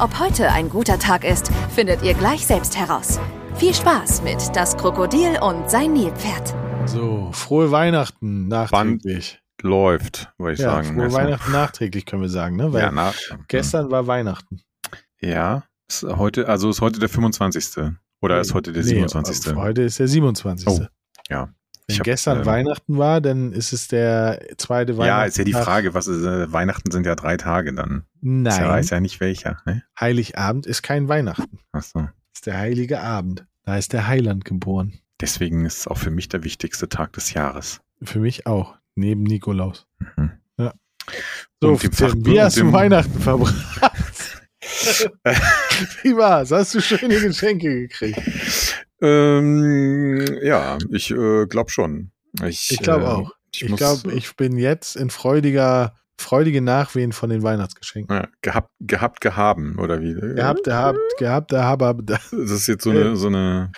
Ob heute ein guter Tag ist, findet ihr gleich selbst heraus. Viel Spaß mit Das Krokodil und sein Nilpferd. So, frohe Weihnachten nachträglich. Band läuft, würde ich ja, sagen. frohe Also, Weihnachten nachträglich können wir sagen, ne? Weil Ja, na, gestern war Weihnachten. Ja, ist heute, also ist heute der 25. Oder ist heute der Nee, 27. Heute ist der 27. Oh, ja. Wenn Ich hab, gestern ähm, Weihnachten war, dann ist es der zweite Weihnachten. Ja, ist ja die Frage, was ist, äh, Weihnachten sind ja drei Tage dann. Ich Nein, weiß ja nicht welcher. Ne? Heiligabend ist kein Weihnachten. Achso. ist der heilige Abend. Da ist der Heiland geboren. Deswegen ist es auch für mich der wichtigste Tag des Jahres. Für mich auch. Neben Nikolaus. Mhm. Ja. So, Und Tim, wie hast du Weihnachten verbracht? wie war's? Hast du schöne Geschenke gekriegt? Ähm, ja, ich äh, glaube schon. Ich, Ich glaube äh, auch. Ich, Ich glaube, ich bin jetzt in freudiger, freudige Nachwehen von den Weihnachtsgeschenken. Ja, gehabt, gehabt, gehaben, oder wie? Gehabt, gehabt, gehabt, gehabt. Das ist jetzt so eine, so eine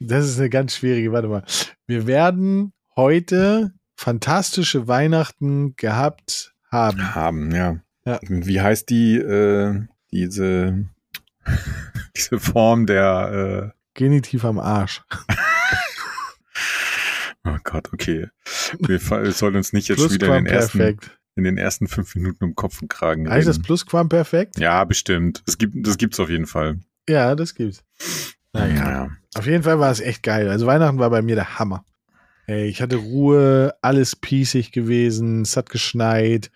Das ist eine ganz schwierige, warte mal. Wir werden heute fantastische Weihnachten gehabt haben. haben, ja. Ja. Wie heißt die, äh, diese, diese Form der, Genitiv am Arsch. oh Gott, okay. Wir fa- es soll uns nicht jetzt wieder in den, ersten, in den ersten fünf Minuten um Kopf und Kragen Heißt das. Plusquamperfekt? Ja, bestimmt. Das gibt, das gibt's auf jeden Fall. Ja, das gibt's. Naja. Naja. Auf jeden Fall war es echt geil. Also Weihnachten war bei mir der Hammer. Ey, ich hatte Ruhe, alles piesig gewesen, es hat geschneit.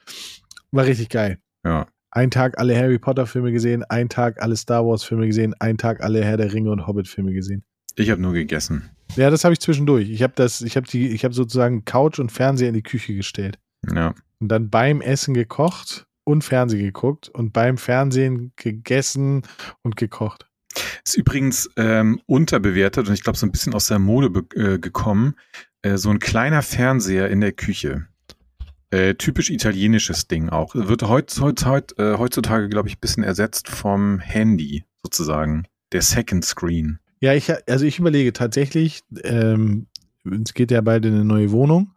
War richtig geil. Ja. Ein Tag alle Harry Potter Filme gesehen, ein Tag alle Star Wars Filme gesehen, ein Tag alle Herr der Ringe und Hobbit Filme gesehen. Ich habe nur gegessen. Ja, das habe ich zwischendurch. Ich habe das, ich habe die, ich habe sozusagen Couch und Fernseher in die Küche gestellt Ja. und dann beim Essen gekocht und Fernsehen geguckt und beim Fernsehen gegessen und gekocht. Ist übrigens ähm, unterbewertet und ich glaube so ein bisschen aus der Mode äh, gekommen. Äh, so ein kleiner Fernseher in der Küche. Äh, typisch italienisches Ding auch. Wird heut, heut, heut, äh, heutzutage, glaube ich, ein bisschen ersetzt vom Handy sozusagen. Der Second Screen. Ja, ich, also ich überlege tatsächlich, ähm, es geht ja bald in eine neue Wohnung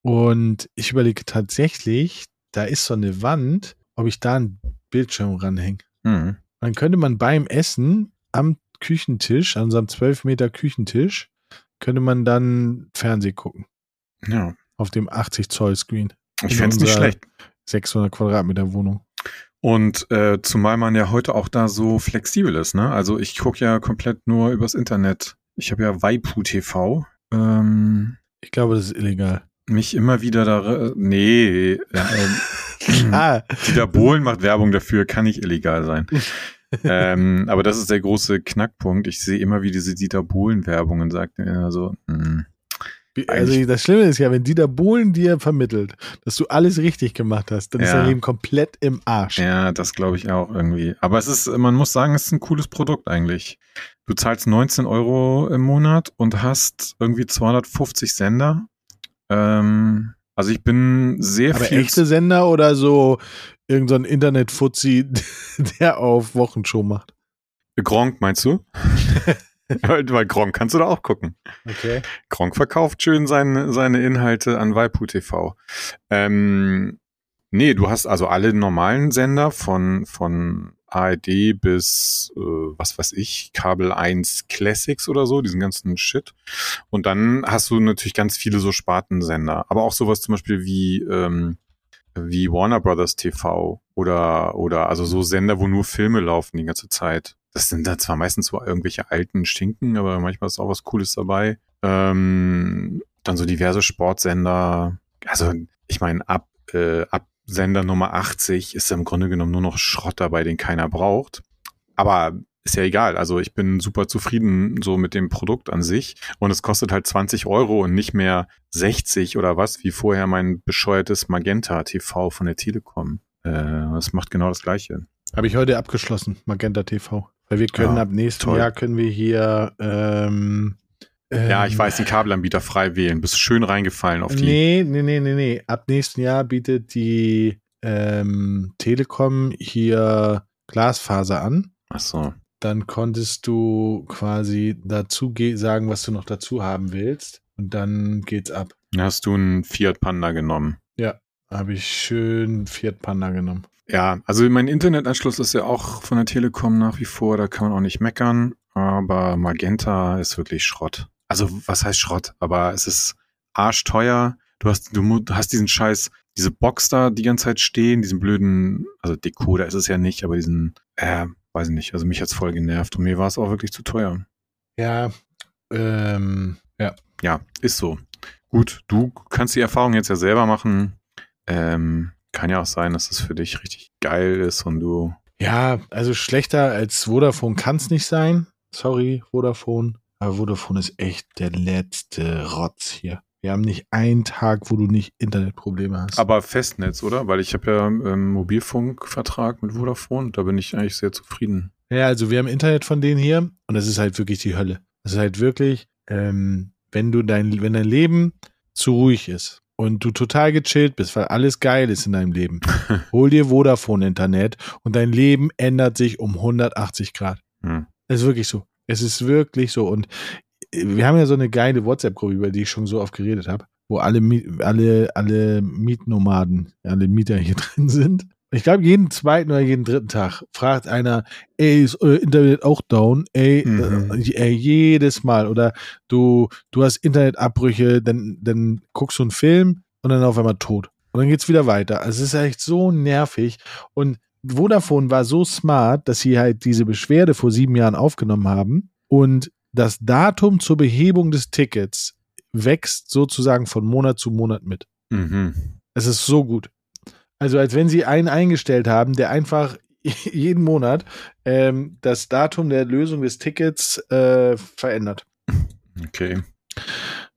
und ich überlege tatsächlich, da ist so eine Wand, ob ich da einen Bildschirm ranhänge. Mhm. Dann könnte man beim Essen am Küchentisch, an unserem 12 Meter Küchentisch, könnte man dann Fernseh gucken. Ja. Auf dem 80 Zoll Screen. Ich fände es nicht schlecht. 600 Quadratmeter Wohnung. Und äh, zumal man ja heute auch da so flexibel ist, ne? Also ich gucke ja komplett nur übers Internet. Ich habe ja Waipu TV. Ähm, Ich glaube, das ist illegal. mich immer wieder da. äh, Nee, ja, ähm, Ah, Dieter Bohlen macht Werbung dafür, kann nicht illegal sein. ähm, aber das ist der große Knackpunkt. Ich sehe immer wieder diese Dieter Bohlen-Werbung und sage mir so, hm, also das Schlimme ist ja, wenn Dieter Bohlen dir vermittelt, dass du alles richtig gemacht hast, dann ist Ja. dein Leben komplett im Arsch. ja, das glaube ich auch irgendwie. Aber es ist, man muss sagen, es ist ein cooles Produkt eigentlich. Du zahlst 19 Euro im Monat und hast irgendwie 250 Sender. Ähm, also ich bin sehr Aber viel. echte Sender oder so irgendein so ein Internet-Fuzzi, der auf Wochenshow macht? Gronk, meinst du? weil, Gronk kannst du da auch gucken. Okay. Gronk verkauft schön seine, seine Inhalte an Waipu TV. Ähm, nee, du hast also alle normalen Sender von, von ARD bis, äh, was weiß ich, Kabel 1 Classics oder so, diesen ganzen Shit. Und dann hast du natürlich ganz viele so Spartensender. Aber auch sowas zum Beispiel wie, ähm, wie Warner Brothers TV oder, oder also so Sender, wo nur Filme laufen die ganze Zeit. Das sind da zwar meistens so irgendwelche alten Stinken, aber manchmal ist auch was Cooles dabei. Ähm, dann so diverse Sportsender. Also, ich meine, ab, äh, ab Sender Nummer 80 ist im Grunde genommen nur noch Schrott dabei, den keiner braucht. Aber ist ja egal. Also ich bin super zufrieden so mit dem Produkt an sich. Und es kostet halt 20 Euro und nicht mehr 60 oder was, wie vorher mein bescheuertes Magenta TV von der Telekom. Äh, das macht genau das Gleiche. Habe ich heute abgeschlossen, Magenta TV. Weil wir können Ja, ab nächstem toll. Jahr können wir hier ähm, Ja, ich ähm, weiß, den Kabelanbieter frei wählen. Bist schön reingefallen auf die. Nee, nee, nee, nee, nee. Ab nächsten Jahr bietet die ähm, Telekom hier Glasfaser an. Ach so. Dann konntest du quasi dazu ge- sagen, was du noch dazu haben willst. Und dann geht's ab. Hast du einen Fiat Panda genommen. Habe ich schön Fiat Panda genommen. Ja, also mein Internetanschluss ist ja auch von der Telekom nach wie vor, da kann man auch nicht meckern, aber Magenta ist wirklich Schrott. Also was heißt Schrott? Aber es ist arschteuer. Du hast, du hast diesen Scheiß, diese Box da die ganze Zeit stehen, diesen blöden, also Decoder ist es ja nicht, aber diesen, äh, weiß ich nicht, also mich hat's voll genervt und mir war es auch wirklich zu teuer. Ja, ähm, ja. Ja, ist so. Gut, du kannst die Erfahrung jetzt ja selber machen. Ähm, kann ja auch sein, dass es für dich richtig geil ist und du Ja, also schlechter als Vodafone kann es nicht sein. Sorry, Vodafone. Aber Vodafone ist echt der letzte Rotz hier. Wir haben nicht einen Tag, wo du nicht Internetprobleme hast. Aber Festnetz, oder? Weil ich habe ja ähm, Mobilfunkvertrag mit Vodafone, da bin ich eigentlich sehr zufrieden. Ja, also wir haben Internet von denen hier und das ist halt wirklich die Hölle. Das ist halt wirklich, ähm, wenn du dein, wenn dein Leben zu ruhig ist und du total gechillt bist, weil alles geil ist in deinem Leben, hol dir Vodafone Internet und dein Leben ändert sich um 180 Grad. Hm. Es ist wirklich so. Es ist wirklich so. Und wir haben ja so eine geile WhatsApp-Gruppe, über die ich schon so oft geredet habe, wo alle, alle, alle Mietnomaden, alle Mieter hier drin sind. Ich glaube, jeden zweiten oder jeden dritten Tag fragt einer, ey, ist euer Internet auch down? Ey, Mhm. äh, jedes Mal. Oder du, du hast Internetabbrüche, dann, dann guckst du einen Film und dann auf einmal tot. Und dann geht's wieder weiter. Also es ist echt so nervig. Und Vodafone war so smart, dass sie halt diese Beschwerde vor sieben Jahren aufgenommen haben und das Datum zur Behebung des Tickets wächst sozusagen von Monat zu Monat mit. Mhm. Es ist so gut. Also als wenn sie einen eingestellt haben, der einfach jeden Monat ähm, das Datum der Lösung des Tickets äh, verändert. Okay.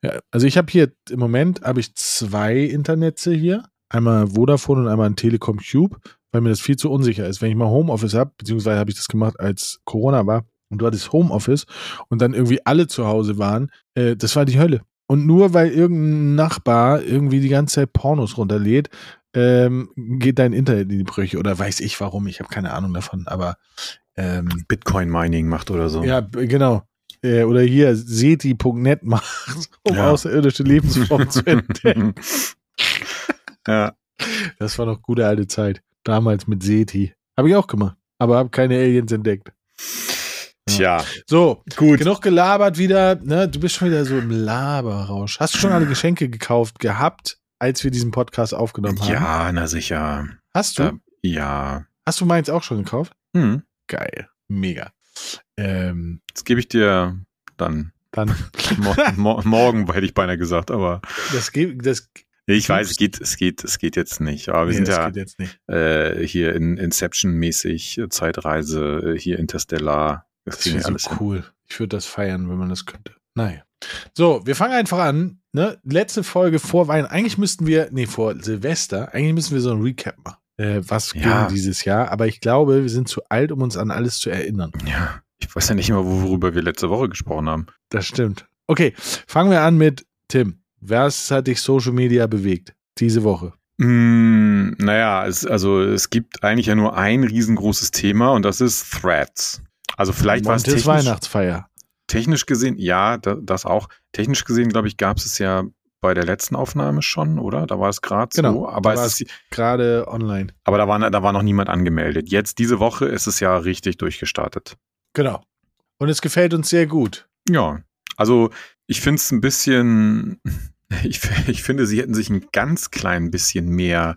Ja, also ich habe hier im Moment habe ich zwei Internetze hier. Einmal Vodafone und einmal ein Telekom Cube, weil mir das viel zu unsicher ist. Wenn ich mal Homeoffice habe, beziehungsweise habe ich das gemacht, als Corona war und du hattest Homeoffice und dann irgendwie alle zu Hause waren, äh, das war die Hölle. Und nur weil irgendein Nachbar irgendwie die ganze Zeit Pornos runterlädt, ähm, geht dein Internet in die Brüche oder weiß ich warum, ich habe keine Ahnung davon, aber ähm, Bitcoin Mining macht oder so. ja, genau. Äh, oder hier seti.net macht, um Ja. außerirdische Lebensformen zu entdecken. ja. Das war noch gute alte Zeit. Damals mit Seti. Habe ich auch gemacht. Aber habe keine Aliens entdeckt. Tja, So, gut. genug gelabert wieder. Ne? Du bist schon wieder so im Laberrausch. Hast du schon alle Geschenke gekauft gehabt, als wir diesen Podcast aufgenommen haben? Ja, na sicher. Hast du? Da, ja. Hast du meins auch schon gekauft? Hm. Geil. Mega. Ähm, Das gebe ich dir dann dann, mo mo morgen, hätte ich beinahe gesagt, aber das geht, das, ich weiß, es geht, es geht, es geht jetzt nicht. Aber wir nee, sind ja äh, hier in Inception-mäßig, äh, Zeitreise, äh, hier Interstellar. Das Das wäre so hin. cool. Ich würde das feiern, wenn man das könnte. Naja. So, wir fangen einfach an. Ne? Letzte Folge vor Weihnachten. Eigentlich müssten wir, nee, vor Silvester, eigentlich müssen wir so ein Recap machen. Äh, was Ja. ging dieses Jahr? Aber ich glaube, wir sind zu alt, um uns an alles zu erinnern. Ja, ich weiß ja nicht immer, worüber wir letzte Woche gesprochen haben. Das stimmt. Okay, fangen wir an mit Tim. Was hat dich Social Media bewegt diese Woche? Mm, naja, es, also es gibt eigentlich ja nur ein riesengroßes Thema und das ist Threads. Also vielleicht war es Montes Weihnachtsfeier. Technisch gesehen, ja, da, das auch. Technisch gesehen, glaube ich, gab es es ja bei der letzten Aufnahme schon, oder? Da war es gerade Genau, so. Aber, da war es ist, Gerade online. aber da, war, da war noch niemand angemeldet. Jetzt, diese Woche, ist es ja richtig durchgestartet. Genau. Und es gefällt uns sehr gut. Ja, also ich finde es ein bisschen, ich, ich finde, sie hätten sich ein ganz klein bisschen mehr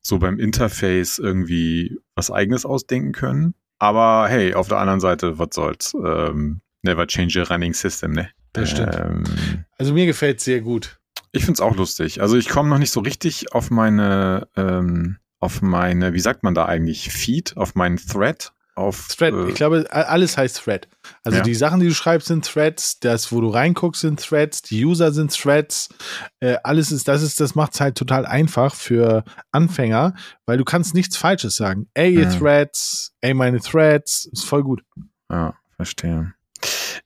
so beim Interface irgendwie was eigenes ausdenken können. Aber hey, auf der anderen Seite, was soll's? Ähm, never change a running system, ne? Das stimmt. Ähm, Also mir gefällt es sehr gut. ich find's auch lustig. Also ich komme noch nicht so richtig auf meine, ähm, auf meine, wie sagt man da eigentlich, Feed, auf meinen Thread, auf Thread. äh, ich glaube, alles heißt Thread. Also Ja. die Sachen, die du schreibst, sind Threads. Das, wo du reinguckst, sind Threads. Die User sind Threads. Äh, alles ist, das ist, das macht es halt total einfach für Anfänger, weil du kannst nichts Falsches sagen. Ey, ihr Mhm. Threads, ey, meine Threads, ist voll gut. ja, verstehe.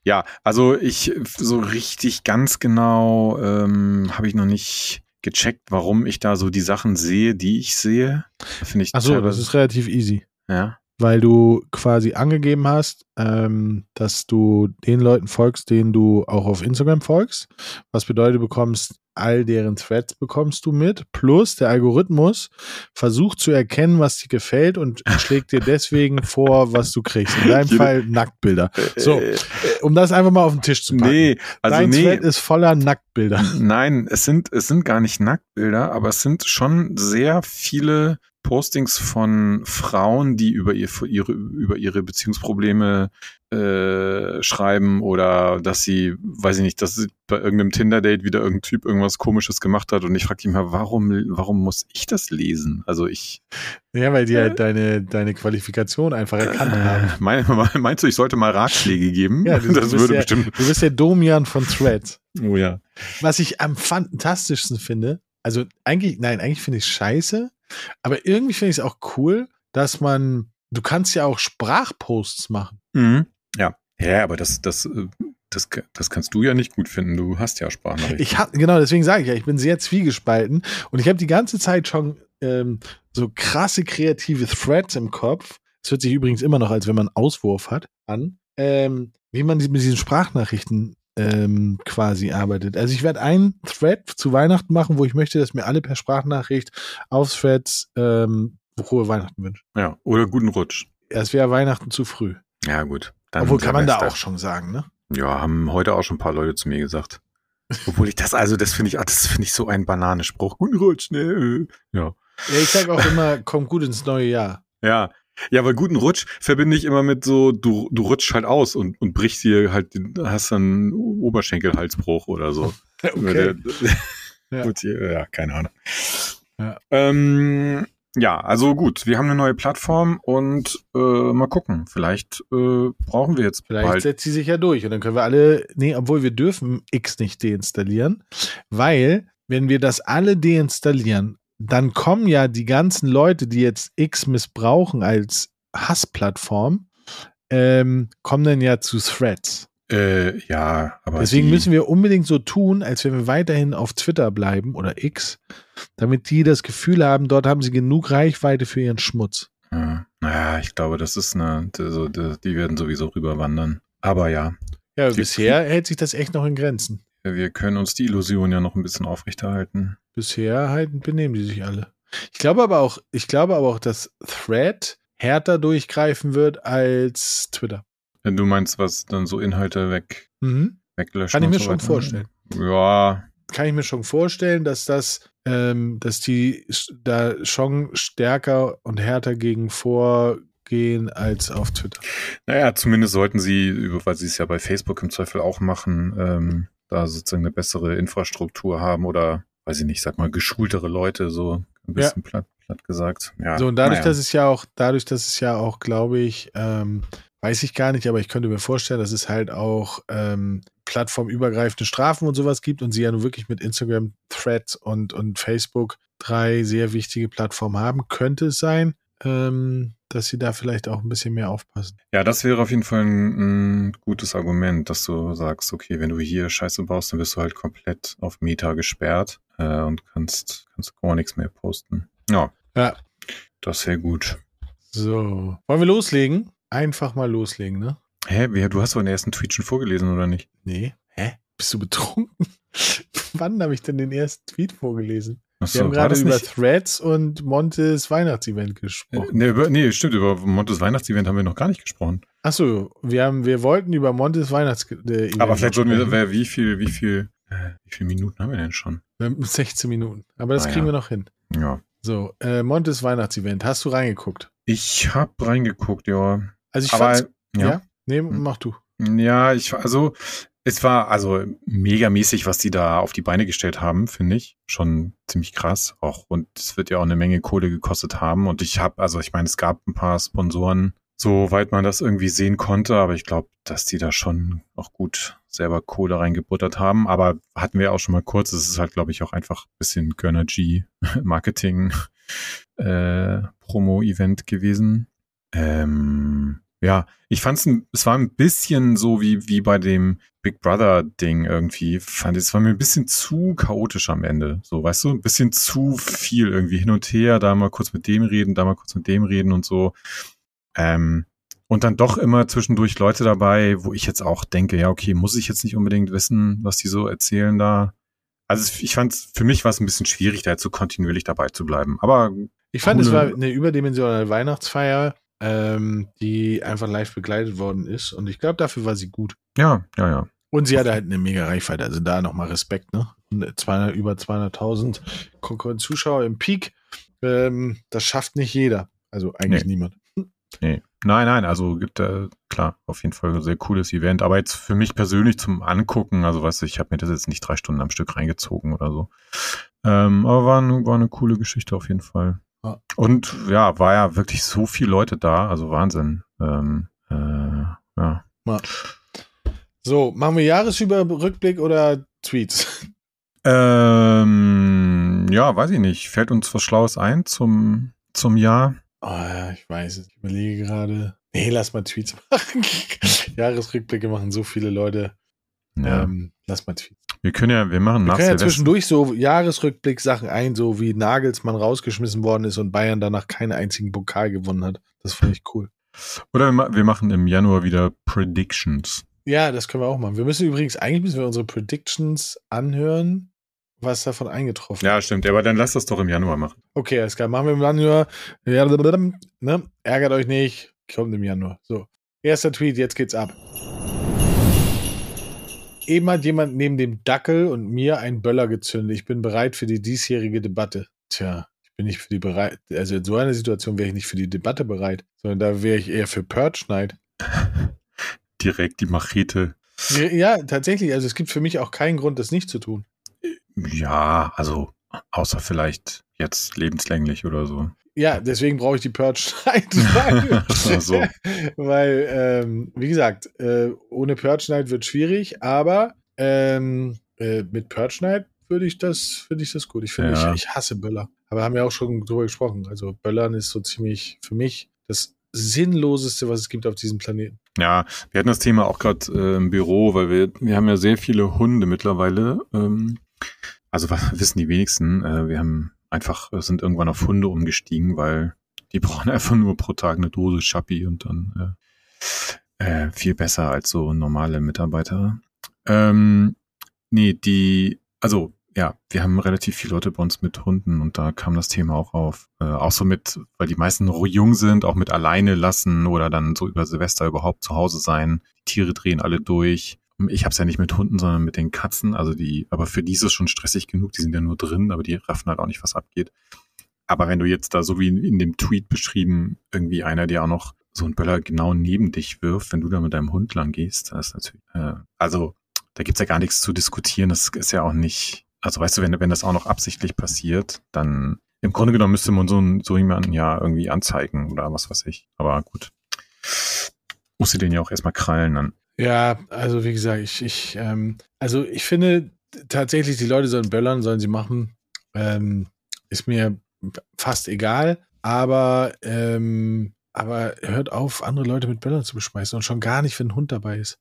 Ja, also ich so richtig ganz genau ähm, habe ich noch nicht gecheckt, warum ich da so die Sachen sehe, die ich sehe. Finde ich. Achso, das ist relativ easy. Ja. Weil du quasi angegeben hast, ähm, dass du den Leuten folgst, denen du auch auf Instagram folgst. Was bedeutet, du bekommst all deren Threads bekommst du mit. Plus der Algorithmus versucht zu erkennen, was dir gefällt und schlägt dir deswegen vor, was du kriegst. In deinem Fall Nacktbilder. So, äh, um das einfach mal auf den Tisch zu packen. Nee, also Dein nee. Thread ist voller Nacktbilder. Nein, es sind, es sind gar nicht Nacktbilder, aber es sind schon sehr viele Postings von Frauen, die über ihr, ihre, über ihre Beziehungsprobleme äh, schreiben oder dass sie, weiß ich nicht, dass sie bei irgendeinem Tinder-Date wieder irgendein Typ irgendwas komisches gemacht hat und ich frage mich mal, warum, warum muss ich das lesen? Also ich. Ja, weil die halt deine, deine Qualifikation einfach erkannt haben. Mein, meinst du, ich sollte mal Ratschläge geben? Ja, du, das du bist würde der, bestimmt. Du bist der Domian von Threads. Oh ja. Was ich am fantastischsten finde, also eigentlich, nein, eigentlich finde ich es scheiße, aber irgendwie finde ich es auch cool, dass man, du kannst ja auch Sprachposts machen. Mhm. Ja. Ja, aber das, das, äh, das, das kannst du ja nicht gut finden. Du hast ja Sprachnachrichten. Ich hab, genau, deswegen sage ich ja, ich bin sehr zwiegespalten und ich habe die ganze Zeit schon ähm, so krasse kreative Threads im Kopf. Es hört sich übrigens immer noch, als wenn man Auswurf hat, an, ähm, wie man mit diesen Sprachnachrichten ähm, quasi arbeitet. Also ich werde einen Thread zu Weihnachten machen, wo ich möchte, dass mir alle per Sprachnachricht auf Threads ähm, frohe Weihnachten wünschen. Ja, oder guten Rutsch. Es wäre Weihnachten zu früh. Ja, gut. Dann Obwohl kann man da auch schon sagen, ne? Ja, haben heute auch schon ein paar Leute zu mir gesagt. Obwohl ich das, also das finde ich, ah, das finde ich so ein Bananenspruch. Guten Rutsch, ne? Ja. Ja, ich sage auch immer, kommt gut ins neue Jahr. Ja. Ja, aber guten Rutsch verbinde ich immer mit so, du, du rutschst halt aus und, und brichst dir halt, hast dann Oberschenkelhalsbruch oder so. Okay. Ja. Ja, keine Ahnung. Ja. Ähm, ja, also gut, wir haben eine neue Plattform und äh, mal gucken. Vielleicht äh, brauchen wir jetzt Vielleicht bald. setzt sie sich ja durch und dann können wir alle, nee, obwohl wir dürfen X nicht deinstallieren, weil wenn wir das alle deinstallieren, dann kommen ja die ganzen Leute, die jetzt X missbrauchen als Hassplattform, ähm, kommen dann ja zu Threads. Äh, ja, aber Deswegen müssen wir unbedingt so tun, als wenn wir weiterhin auf Twitter bleiben oder X, damit die das Gefühl haben, dort haben sie genug Reichweite für ihren Schmutz. Ja, naja, ich glaube, das ist eine, also, die, die werden sowieso rüberwandern. Aber ja, Ja, bisher hält sich das echt noch in Grenzen. Wir können uns die Illusion ja noch ein bisschen aufrechterhalten. Bisher halt benehmen die sich alle. Ich glaube aber auch, ich glaube aber auch, dass Thread härter durchgreifen wird als Twitter. Wenn du meinst, was dann so Inhalte weg, Mhm. weglöschen Kann ich mir so schon weiter? vorstellen. Ja, Kann ich mir schon vorstellen, dass das, ähm, dass die da schon stärker und härter gegen vorgehen als auf Twitter. naja, zumindest sollten sie, weil sie es ja bei Facebook im Zweifel auch machen, ähm, da sozusagen eine bessere Infrastruktur haben oder, weiß ich nicht, sag mal, geschultere Leute, so ein bisschen platt, platt gesagt. Ja, So, und dadurch, naja. dass es ja auch, dadurch, dass es ja auch, glaube ich, ähm, weiß ich gar nicht, aber ich könnte mir vorstellen, dass es halt auch ähm, plattformübergreifende Strafen und sowas gibt und sie ja nun wirklich mit Instagram, Threads und, und Facebook drei sehr wichtige Plattformen haben, könnte es sein, ähm, dass sie da vielleicht auch ein bisschen mehr aufpassen. Ja, das wäre auf jeden Fall ein, ein gutes Argument, dass du sagst, okay, wenn du hier Scheiße baust, dann wirst du halt komplett auf Meta gesperrt äh, und kannst, kannst gar nichts mehr posten. Ja. Ja. Das wäre gut. So, wollen wir loslegen? Einfach mal loslegen, ne? Hä, du hast doch den ersten Tweet schon vorgelesen, oder nicht? Nee. Hä? Bist du betrunken? Wann habe ich denn den ersten Tweet vorgelesen? Achso, Wir haben gerade über nicht? Threads und Montes Weihnachtsevent Äh, gesprochen. nee, über, nee, stimmt, über Montes Weihnachtsevent haben wir noch gar nicht gesprochen. Achso, wir haben, wir wollten über Montes Weihnachtsevent Aber vielleicht sollten wir, wie viel, wie viel, äh, wie viele Minuten haben wir denn schon? Wir haben 16 Minuten. Aber das Ah, kriegen ja. wir noch hin. Ja. So, äh, Montes Weihnachtsevent. Hast du reingeguckt? Ich hab reingeguckt, ja. Also ich Aber, fand's, ja. ja. Nee, Hm. mach du. Ja, ich also es war also megamäßig, was die da auf die Beine gestellt haben, finde ich. Schon ziemlich krass auch. Und es wird ja auch eine Menge Kohle gekostet haben. Und ich habe also ich meine, es gab ein paar Sponsoren, soweit man das irgendwie sehen konnte, aber ich glaube, dass die da schon auch gut selber Kohle reingebuttert haben, aber hatten wir auch schon mal kurz, es ist halt glaube ich auch einfach ein bisschen Gönnergy Marketing äh, Promo Event gewesen. Ähm, Ja, ich fand's, ein, es war ein bisschen so wie, wie bei dem Big Brother Ding irgendwie. Fand ich, es war mir ein bisschen zu chaotisch am Ende. So, weißt du, ein bisschen zu viel irgendwie hin und her, da mal kurz mit dem reden, da mal kurz mit dem reden und so. Ähm, und dann doch immer zwischendurch Leute dabei, wo ich jetzt auch denke, ja, okay, muss ich jetzt nicht unbedingt wissen, was die so erzählen da. Also ich fand, für mich war es ein bisschen schwierig, da jetzt so kontinuierlich dabei zu bleiben. Aber ich fand, es war eine überdimensionale Weihnachtsfeier, ähm, die einfach live begleitet worden ist. Und ich glaube, dafür war sie gut. Ja, ja, ja. Und sie hatte halt eine mega Reichweite. Also da nochmal Respekt, ne? 200, über 200.000 Zuschauer im Peak. Ähm, das schafft nicht jeder. Also eigentlich nee. niemand. Nee. Nein, nein, also gibt da, äh, klar, auf jeden Fall ein sehr cooles Event. Aber jetzt für mich persönlich zum Angucken, also weißt du, ich habe mir das jetzt nicht drei Stunden am Stück reingezogen oder so. Ähm, aber war, eine, war eine coole Geschichte auf jeden Fall. Und ja, war ja wirklich so viele Leute da, also Wahnsinn. Ähm, äh, ja. So, machen wir Jahresüberrückblick oder Tweets? Ähm, ja, weiß ich nicht. Fällt uns was Schlaues ein zum, zum Jahr? Oh ja, ich weiß es. Ich überlege gerade. Nee, lass mal Tweets machen. Jahresrückblicke machen so viele Leute. Ja. Ähm, lass mal Tweets. Wir können ja, wir machen wir nach können ja zwischendurch so Jahresrückblick-Sachen ein, so wie Nagelsmann rausgeschmissen worden ist und Bayern danach keinen einzigen Pokal gewonnen hat. Das fand ich cool. Oder wir machen im Januar wieder Predictions. Ja, das können wir auch machen. Wir müssen übrigens, eigentlich müssen wir unsere Predictions anhören was davon eingetroffen. Ja, stimmt. Aber dann lass das doch im Januar machen. Okay, alles klar. Machen wir im Januar. Ne? Ärgert euch nicht. Kommt im Januar. So. Erster Tweet, jetzt geht's ab. Eben hat jemand neben dem Dackel und mir einen Böller gezündet. Ich bin bereit für die diesjährige Debatte. Tja, ich bin nicht für die bereit. Also in so einer Situation wäre ich nicht für die Debatte bereit, sondern da wäre ich eher für Purge Night. Direkt die Machete. Ja, tatsächlich. Also es gibt für mich auch keinen Grund, das nicht zu tun. Ja, also außer vielleicht jetzt lebenslänglich oder so. Ja, deswegen brauche ich die Purge Night, weil, so. weil ähm, wie gesagt, äh, ohne Purge Night wird schwierig, aber ähm, äh, mit Purge Night würde ich das, finde ich das gut. Ich finde, ja. ich, ich hasse Böller. Aber haben ja auch schon drüber gesprochen. Also Böllern ist so ziemlich für mich das Sinnloseste, was es gibt auf diesem Planeten. Ja, wir hatten das Thema auch gerade äh, im Büro, weil wir, wir haben ja sehr viele Hunde mittlerweile. Ähm, also was wissen die wenigsten, äh, wir haben einfach, äh, sind irgendwann auf Hunde umgestiegen, weil die brauchen einfach nur pro Tag eine Dose Schappi und dann äh, äh, viel besser als so normale Mitarbeiter. Ähm, nee, die, also ja, wir haben relativ viele Leute bei uns mit Hunden und da kam das Thema auch auf. Äh, auch so mit, weil die meisten jung sind, auch mit alleine lassen oder dann so über Silvester überhaupt zu Hause sein. Die Tiere drehen alle durch. Ich habe es ja nicht mit Hunden, sondern mit den Katzen. Also die, aber für die ist es schon stressig genug. Die sind ja nur drin, aber die raffen halt auch nicht, was abgeht. Aber wenn du jetzt da so wie in dem Tweet beschrieben, irgendwie einer, der auch noch so einen Böller genau neben dich wirft, wenn du da mit deinem Hund lang gehst, das ist natürlich, äh, also da gibt's ja gar nichts zu diskutieren. Das ist ja auch nicht, also weißt du, wenn, wenn das auch noch absichtlich passiert, dann im Grunde genommen müsste man so, so jemanden ja irgendwie anzeigen oder was weiß ich. Aber gut. Muss sie den ja auch erstmal krallen dann. Ja, also wie gesagt, ich, ich, ähm, also ich finde tatsächlich, die Leute sollen böllern, sollen sie machen. Ähm, ist mir fast egal, aber, ähm, aber hört auf, andere Leute mit Böllern zu beschmeißen und schon gar nicht, wenn ein Hund dabei ist.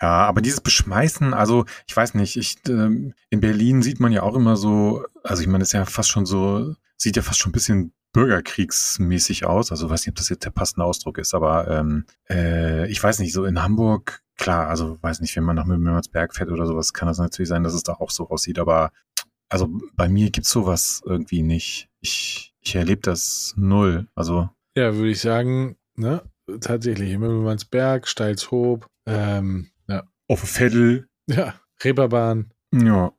Ja, aber dieses Beschmeißen, also ich weiß nicht, ich ähm, in Berlin sieht man ja auch immer so, also ich meine, das ist ja fast schon so, sieht ja fast schon ein bisschen bürgerkriegsmäßig aus. Also weiß nicht, ob das jetzt der passende Ausdruck ist, aber ähm, äh, ich weiß nicht, so in Hamburg, klar, also weiß nicht, wenn man nach Mümmersberg fährt oder sowas, kann das natürlich sein, dass es da auch so aussieht, aber also bei mir gibt's sowas irgendwie nicht. Ich, ich erlebe das null. Also. Ja, würde ich sagen, ne? Tatsächlich, Mümmersberg, Steilshoop, ähm, ja. Auf Veddel. Ja, Reeperbahn. Ja,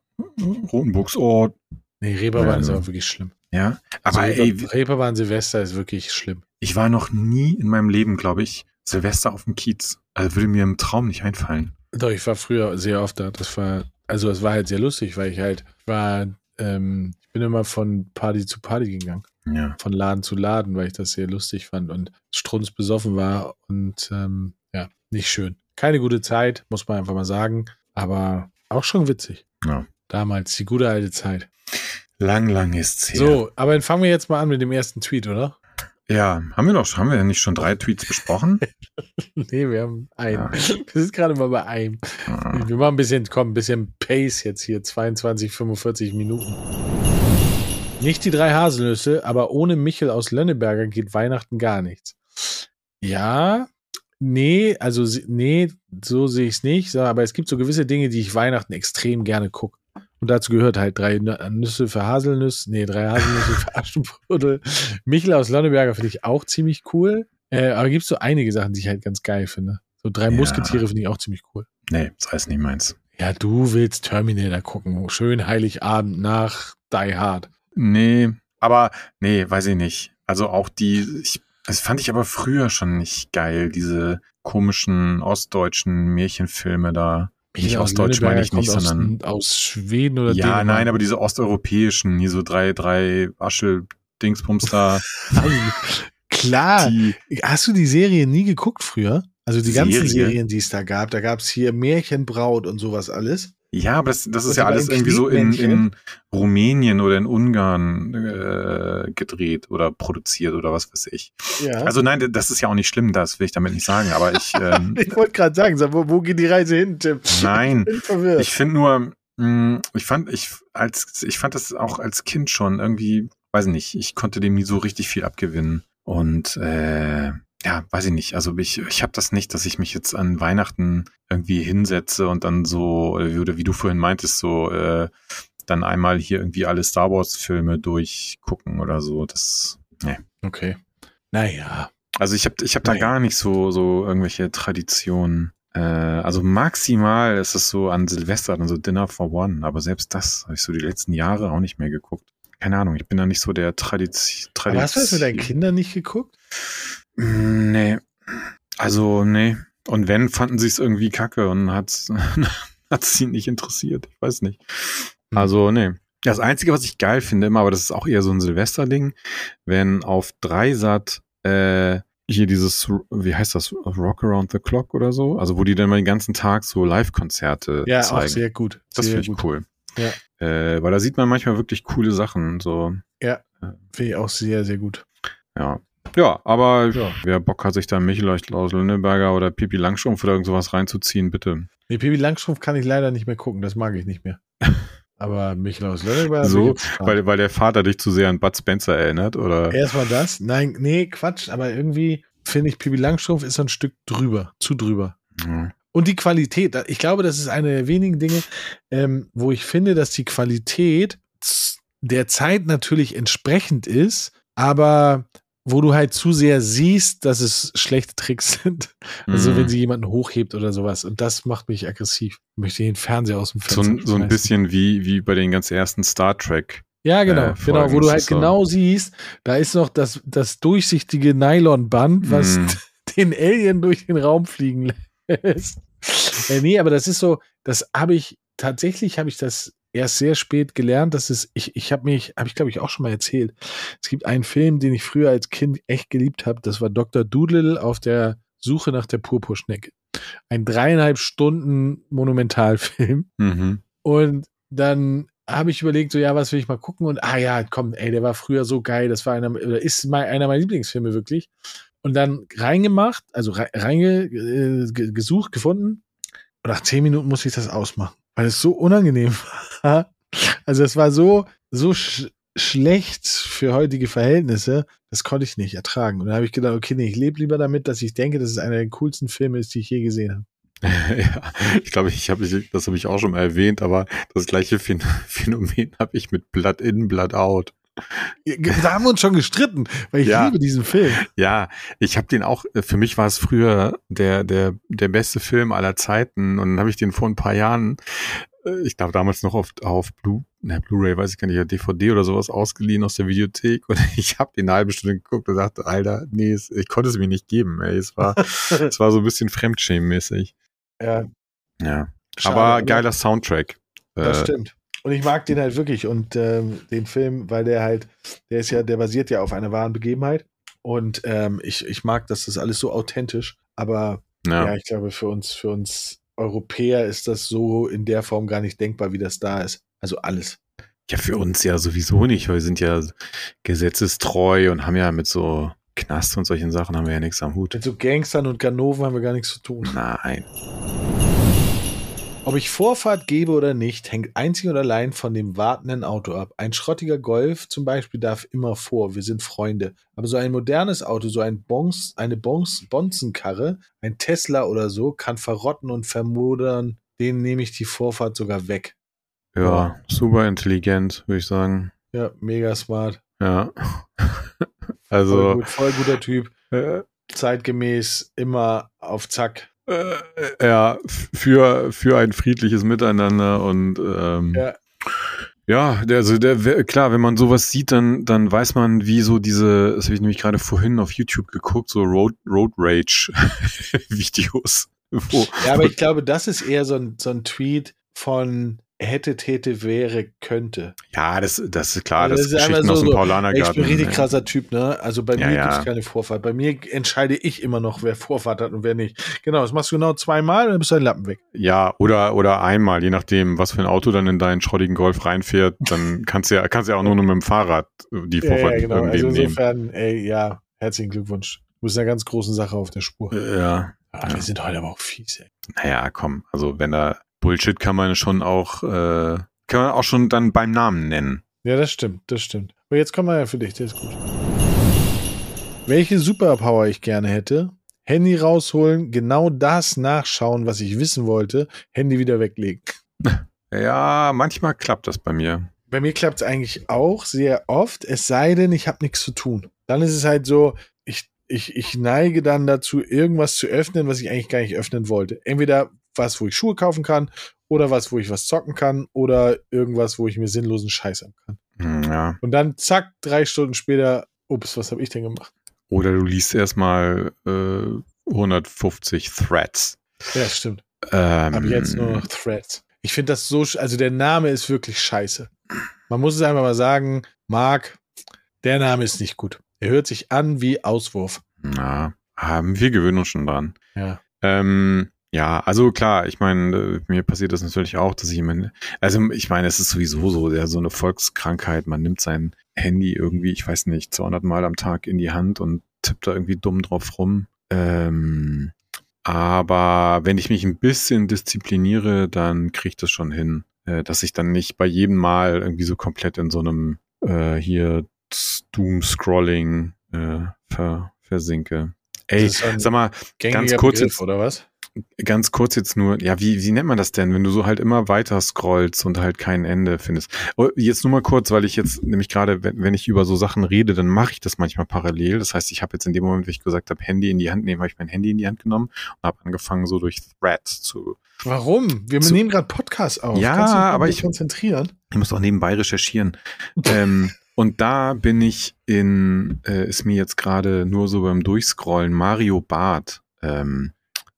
Rotenburgsort. Nee, Reeperbahn ja, ist aber wirklich schlimm. Ja, aber also, ey, Reeperbahn Silvester ist wirklich schlimm. Ich war noch nie in meinem Leben, glaube ich, Silvester auf dem Kiez. Also würde mir im Traum nicht einfallen. Doch, ich war früher sehr oft da. Das war, also es war halt sehr lustig, weil ich halt war, ähm, ich bin immer von Party zu Party gegangen. Ja. Von Laden zu Laden, weil ich das sehr lustig fand und strunz besoffen war und ähm, ja, nicht schön. Keine gute Zeit, muss man einfach mal sagen, aber auch schon witzig. Ja. Damals, die gute alte Zeit. Lang, lang ist's her. So, aber dann fangen wir jetzt mal an mit dem ersten Tweet, oder? Ja, haben wir doch, haben wir ja nicht schon drei Tweets besprochen? nee, wir haben einen. Ja. Wir sind gerade mal bei einem. Ah. Wir machen ein bisschen, komm, ein bisschen Pace jetzt hier. 22, 45 Minuten. Nicht die drei Haselnüsse, aber ohne Michel aus Lönneberger geht Weihnachten gar nichts. Ja, nee, also nee, so sehe ich es nicht. Aber es gibt so gewisse Dinge, die ich Weihnachten extrem gerne gucke. Und dazu gehört halt drei Nü- Nüsse für Haselnüsse, nee, drei Haselnüsse für Aschenbrödel. Michel aus Lönneberger finde ich auch ziemlich cool. Äh, aber gibt so einige Sachen, die ich halt ganz geil finde. So drei Ja. Musketiere finde ich auch ziemlich cool. Nee, das heißt nicht meins. Ja, du willst Terminator gucken. Schön Heiligabend nach Die Hard. Nee, aber nee, weiß ich nicht. Also auch die, ich, das fand ich aber früher schon nicht geil, diese komischen ostdeutschen Märchenfilme da. Nicht aus ostdeutsch meine ich nicht, aus, sondern aus Schweden oder ja, Dänemark. nein, aber diese osteuropäischen, hier so drei, drei Asche-Dingsbums da, Klar. die, Hast du die Serie nie geguckt früher? Also die ganzen Serie? Serien, die es da gab. Da gab es hier Märchenbraut und sowas alles. Ja, aber das, das ist Und ja alles irgendwie so in, in? Rumänien oder in Ungarn äh, gedreht oder produziert oder was weiß ich. Ja. Also nein, das ist ja auch nicht schlimm, das will ich damit nicht sagen, aber ich, ähm, ich wollte gerade sagen, sag, wo, wo geht die Reise hin, Tim? nein, Ich. Ich finde nur, mh, ich fand, ich als, ich fand das auch als Kind schon irgendwie, weiß nicht, ich konnte dem nie so richtig viel abgewinnen. Und äh, ja, weiß ich nicht. Also ich, ich habe das nicht, dass ich mich jetzt an Weihnachten irgendwie hinsetze und dann so, äh, oder wie du vorhin meintest, so äh, dann einmal hier irgendwie alle Star Wars Filme durchgucken oder so. Das, nee. okay. Naja. Also ich habe ich hab da gar nicht so, so irgendwelche Traditionen. Äh, also maximal ist es so an Silvester dann so Dinner for One, aber selbst das habe ich so die letzten Jahre auch nicht mehr geguckt. Keine Ahnung, ich bin da nicht so der Tradition. Aber hast du das mit deinen Kindern nicht geguckt? Mm, Nee. Also, nee. Und wenn, fanden sie es irgendwie kacke und hat hat sie nicht interessiert. Ich weiß nicht. Hm. Also, nee. Das Einzige, was ich geil finde immer, aber das ist auch eher so ein Silvesterding, wenn auf Dreisat äh, hier dieses, wie heißt das, Rock Around the Clock oder so, also wo die dann mal den ganzen Tag so Live-Konzerte Ja, zeigen. auch sehr gut. das sehr finde ich cool. Ja. Äh, weil da sieht man manchmal wirklich coole Sachen. So, Finde ich auch sehr, sehr gut. ja. Ja, aber Ja. wer Bock hat, sich da Michel aus Lönneberger oder Pipi Langstrumpf oder irgend sowas reinzuziehen, bitte. Nee, Pipi Langstrumpf kann ich leider nicht mehr gucken, das mag ich nicht mehr. Aber Michael aus Lönneberger. So. Weil, weil der Vater dich zu sehr an Bud Spencer erinnert, oder? Erstmal das. Nein, nee, Quatsch, aber irgendwie finde ich Pipi Langstrumpf ist so ein Stück drüber, zu drüber. Ja. Und die Qualität, ich glaube, das ist eine der wenigen Dinge, ähm, wo ich finde, dass die Qualität der Zeit natürlich entsprechend ist, aber wo du halt zu sehr siehst, dass es schlechte Tricks sind. Also Mhm. wenn sie jemanden hochhebt oder sowas. Und das macht mich aggressiv. Ich möchte den Fernseher aus dem so, Fenster ein- so ein bisschen wie, wie bei den ganz ersten Star Trek. Ja, genau, äh, genau, wo du halt so- genau siehst, da ist noch das, das durchsichtige Nylonband, was Mm. den Alien durch den Raum fliegen lässt. äh, nee, aber das ist so, das habe ich, tatsächlich habe ich das erst sehr spät gelernt, dass es, ich, ich habe mich, habe ich glaube ich auch schon mal erzählt, es gibt einen Film, den ich früher als Kind echt geliebt habe, das war Dr. Doolittle auf der Suche nach der Purpurschnecke. Ein dreieinhalb Stunden Monumentalfilm. Mhm. Und dann habe ich überlegt, so ja, was will ich mal gucken? Und ah ja, komm, ey, der war früher so geil. Das war einer, oder ist mein, einer meiner Lieblingsfilme wirklich. Und dann reingemacht, also rei- reinge, äh, gesucht, gefunden. Und nach zehn Minuten musste ich das ausmachen, weil es so unangenehm war. Also es war so, so sch schlecht für heutige Verhältnisse, das konnte ich nicht ertragen. Und dann habe ich gedacht, okay, nee, ich lebe lieber damit, dass ich denke, dass es einer der coolsten Filme ist, die ich je gesehen habe. ja, ich glaube, ich habe, das habe ich auch schon mal erwähnt, aber das gleiche Phän- Phänomen habe ich mit Blood in, Blood out. Da haben wir uns schon gestritten, weil ich Ja. liebe diesen Film. Ja, ich habe den auch, für mich war es früher der, der, der beste Film aller Zeiten und dann habe ich den vor ein paar Jahren, äh, ich glaube damals noch auf, auf Blu, ne, Blu-ray, weiß ich gar nicht, ja, DVD oder sowas ausgeliehen aus der Videothek und ich habe den eine halbe Stunde geguckt und dachte, Alter, nee, es, ich konnte es mir nicht geben, ey, es war, es war so ein bisschen Fremdschämenmäßig. Ja, Ja, schade, aber geiler Soundtrack. Das Äh, stimmt. Und ich mag den halt wirklich und ähm, den Film, weil der halt, der ist ja, der basiert ja auf einer wahren Begebenheit. Und ähm, ich, ich mag, dass das alles so authentisch. Aber ja. ja. ich glaube, für uns, für uns Europäer ist das so in der Form gar nicht denkbar, wie das da ist. Also alles. Ja, für uns ja sowieso nicht. weil Wir sind ja gesetzestreu und haben ja mit so Knast und solchen Sachen haben wir ja nichts am Hut. Mit so Gangstern und Ganoven haben wir gar nichts zu tun. Nein. Ob ich Vorfahrt gebe oder nicht, hängt einzig und allein von dem wartenden Auto ab. Ein schrottiger Golf zum Beispiel darf immer vor, wir sind Freunde. Aber so ein modernes Auto, so ein Bons, eine Bons, Bonzenkarre, ein Tesla oder so, kann verrotten und vermodern. Den nehme ich die Vorfahrt sogar weg. Ja, super intelligent, würde ich sagen. Ja, mega smart. Ja. Voll, also, gut, voll guter Typ. äh, Zeitgemäß, immer auf Zack. Äh, ja, für, für ein friedliches Miteinander und ähm, Ja. Ja, der, also der, klar, wenn man sowas sieht, dann, dann weiß man, wie so diese, das habe ich nämlich gerade vorhin auf YouTube geguckt, so Road, Road Rage Videos. Wo, Ja, aber ich glaube, das ist eher so ein, so ein Tweet von hätte, täte, wäre, könnte. ja, das, das ist klar, Also das, das ist Geschichten so- aus dem so, Paulanergarten. Ich bin richtig ja. krasser Typ, ne? Also bei Ja, mir ja. gibt's keine Vorfahrt. Bei mir entscheide ich immer noch, wer Vorfahrt hat und wer nicht. Genau, das machst du genau zweimal und dann bist du ein Lappen weg. Ja, oder, oder einmal, je nachdem, was für ein Auto dann in deinen schrottigen Golf reinfährt, dann kannst du ja, kannst ja auch nur mit dem Fahrrad die Ja, Vorfahrt ja, genau. irgendwie Also nehmen. insofern, ey, ja, herzlichen Glückwunsch. Du bist einer ganz großen Sache auf der Spur. Ja, Ah, wir sind heute aber auch fies, ey. naja, komm, also wenn da Bullshit kann man schon auch, äh, kann man auch schon dann beim Namen nennen. Ja, das stimmt, das stimmt. Aber jetzt kommen wir ja für dich, der ist gut. Welche Superpower ich gerne hätte? Handy rausholen, genau das nachschauen, was ich wissen wollte, Handy wieder weglegen. Ja, manchmal klappt das bei mir. Bei mir klappt es eigentlich auch sehr oft, es sei denn, ich habe nichts zu tun. Dann ist es halt so, ich, ich, ich neige dann dazu, irgendwas zu öffnen, was ich eigentlich gar nicht öffnen wollte. Entweder was, wo ich Schuhe kaufen kann, oder was, wo ich was zocken kann, oder irgendwas, wo ich mir sinnlosen Scheiß haben kann. Hm, Ja. Und dann zack, drei Stunden später, ups, was habe ich denn gemacht? Oder du liest erstmal äh, 150 Threads. Ja, stimmt. Ähm, Habe ich jetzt nur noch Threads. Ich finde das so, also der Name ist wirklich scheiße. Man muss es einfach mal sagen, Marc, der Name ist nicht gut. Er hört sich an wie Auswurf. Na, haben wir gewöhnen uns schon dran. Ja. Ähm, ja, also klar, ich meine, äh, mir passiert das natürlich auch, dass ich meine, also ich meine, es ist sowieso so, ja, so eine Volkskrankheit, man nimmt sein Handy irgendwie, ich weiß nicht, 200 Mal am Tag in die Hand und tippt da irgendwie dumm drauf rum. Ähm, aber wenn ich mich ein bisschen diszipliniere, dann kriege ich das schon hin, äh, dass ich dann nicht bei jedem Mal irgendwie so komplett in so einem äh, hier Doom-Scrolling äh, ver versinke. Ey, sag mal, ganz kurz Begriff, oder was? Ganz kurz jetzt nur, ja, wie, wie nennt man das denn, wenn du so halt immer weiter scrollst und halt kein Ende findest? Oh, Jetzt nur mal kurz, weil ich jetzt nämlich gerade, wenn, wenn ich über so Sachen rede, dann mache ich das manchmal parallel. Das heißt, ich habe jetzt in dem Moment, wo ich gesagt habe, Handy in die Hand nehmen, habe ich mein Handy in die Hand genommen und habe angefangen, so durch Threads zu. Warum? Wir Zu- nehmen gerade Podcast auf. Ja, Kannst du aber ich- konzentrieren. Ich muss auch nebenbei recherchieren. ähm, und da bin ich in, äh, ist mir jetzt gerade nur so beim Durchscrollen Mario Bart. Ähm,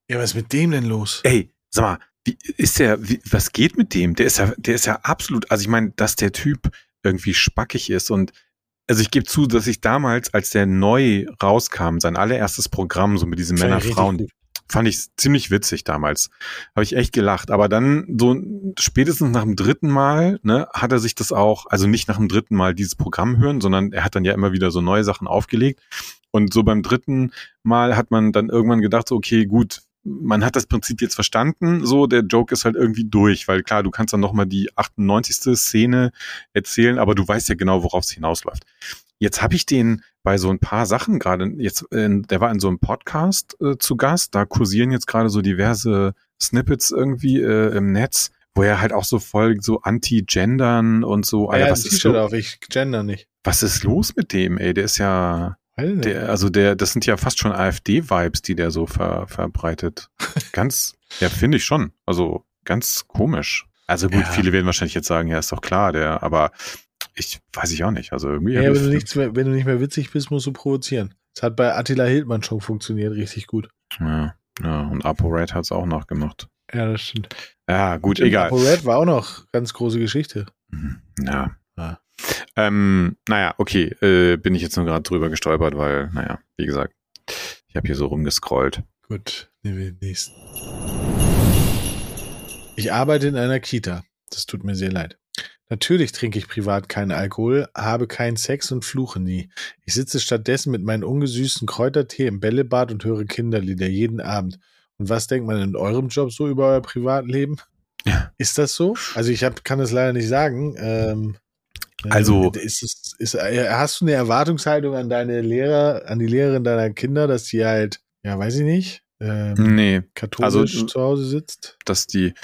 Ja, was ist mit dem denn los? Ey, sag mal, wie ist der, wie, was geht mit dem? Der ist ja, der ist ja absolut, also ich meine, dass der Typ irgendwie spackig ist und also ich gebe zu, dass ich damals, als der neu rauskam, sein allererstes Programm, so mit diesen Männer-Frauen, fand ich ziemlich witzig damals. Habe ich echt gelacht. Aber dann, so spätestens nach dem dritten Mal, ne, hat er sich das auch, also nicht nach dem dritten Mal dieses Programm hören, sondern er hat dann ja immer wieder so neue Sachen aufgelegt. Und so beim dritten Mal hat man dann irgendwann gedacht, so, okay, gut, man hat das Prinzip jetzt verstanden, so, der Joke ist halt irgendwie durch, weil klar, du kannst dann nochmal die 98. Szene erzählen, aber du weißt ja genau, worauf es hinausläuft. Jetzt habe ich den bei so ein paar Sachen gerade, jetzt, äh, der war in so einem Podcast äh, zu Gast, da kursieren jetzt gerade so diverse Snippets irgendwie äh, im Netz, wo er halt auch so voll so anti-gendern und so, Ja, Alter, was, ist auf, ich gender nicht. was ist los mit dem, ey? Der ist ja. Der, also der, das sind ja fast schon AfD-Vibes, die der so ver, verbreitet. Ganz, ja, finde ich schon. Also ganz komisch. Also gut, Ja. viele werden wahrscheinlich jetzt sagen, ja, ist doch klar, der, aber ich weiß ich auch nicht. Also irgendwie. Ja, wenn du, nichts mehr, wenn du nicht mehr witzig bist, musst du provozieren. Das hat bei Attila Hildmann schon funktioniert, richtig gut. ja, ja, und ApoRed hat es auch nachgemacht. Ja, das stimmt. Ja, gut, Stimmt, egal. ApoRed war auch noch ganz große Geschichte. Mhm. Ja. Ja. Ähm, naja, okay, äh, bin ich jetzt nur gerade drüber gestolpert, weil, naja, wie gesagt, ich habe hier so rumgescrollt. Gut, nehmen wir den nächsten. Ich arbeite in einer Kita. Das tut mir sehr leid. Natürlich trinke ich privat keinen Alkohol, habe keinen Sex und fluche nie. Ich sitze stattdessen mit meinem ungesüßten Kräutertee im Bällebad und höre Kinderlieder jeden Abend. Und was denkt man in eurem Job so über euer Privatleben? Ja. Ist das so? Also ich hab, kann das leider nicht sagen. Ähm, Also- ist es, ist, äh, hast du eine Erwartungshaltung an deine Lehrer, an die Lehrerin deiner Kinder, dass die halt, ja, weiß ich nicht, ähm, Nee, katholisch Also- zu Hause sitzt? dass die,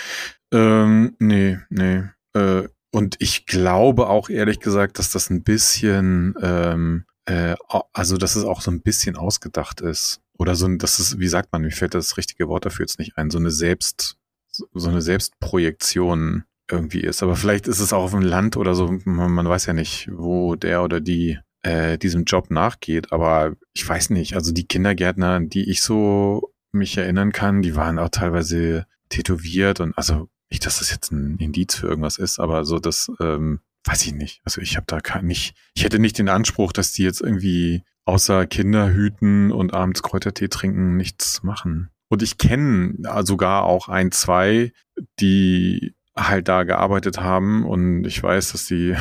ähm, nee, nee. Äh, und ich glaube auch ehrlich gesagt, dass das ein bisschen, ähm, äh, also dass es auch so ein bisschen ausgedacht ist. Oder so ein, das ist, wie sagt man, mir fällt das richtige Wort dafür jetzt nicht ein, so eine Selbst, so eine Selbstprojektion irgendwie ist. Aber vielleicht ist es auch auf dem Land oder so, man, man weiß ja nicht, wo der oder die äh, diesem Job nachgeht. Aber ich weiß nicht, also die Kindergärtner, die ich so mich erinnern kann, die waren auch teilweise tätowiert und also nicht, dass das jetzt ein Indiz für irgendwas ist, aber so das ähm, weiß ich nicht. Also ich habe da kein, nicht, ich hätte nicht den Anspruch, dass die jetzt irgendwie außer Kinder hüten und abends Kräutertee trinken nichts machen. Und ich kenne sogar auch ein, zwei, die halt da gearbeitet haben und ich weiß, dass die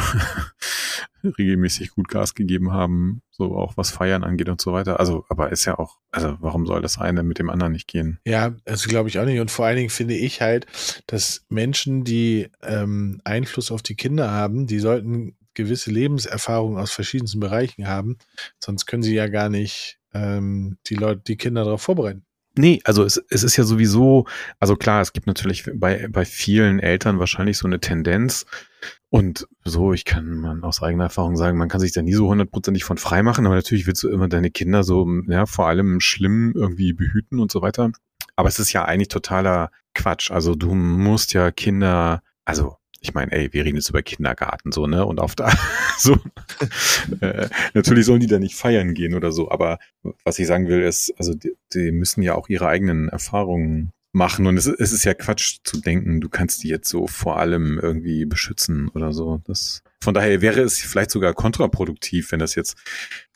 regelmäßig gut Gas gegeben haben, so auch was Feiern angeht und so weiter. Also, aber ist ja auch, also warum soll das eine mit dem anderen nicht gehen? Ja, also glaube ich auch nicht. Und vor allen Dingen finde ich halt, dass Menschen, die ähm, Einfluss auf die Kinder haben, die sollten gewisse Lebenserfahrungen aus verschiedensten Bereichen haben. Sonst können sie ja gar nicht ähm, die Leute, die Kinder darauf vorbereiten. Nee, also es, es ist ja sowieso, also klar, es gibt natürlich bei, bei vielen Eltern wahrscheinlich so eine Tendenz. Und so, ich kann man aus eigener Erfahrung sagen, man kann sich da nie so hundertprozentig von frei machen, aber natürlich willst du immer deine Kinder so, ja, vor allem schlimm irgendwie behüten und so weiter. Aber es ist ja eigentlich totaler Quatsch. Also du musst ja Kinder, also ich meine, ey, wir reden jetzt über Kindergarten so, ne? Und auf da so äh, natürlich sollen die da nicht feiern gehen oder so, aber was ich sagen will, ist, also die, die müssen ja auch ihre eigenen Erfahrungen machen und es, es ist ja Quatsch zu denken, du kannst die jetzt so vor allem irgendwie beschützen oder so. Das von daher wäre es vielleicht sogar kontraproduktiv, wenn das jetzt,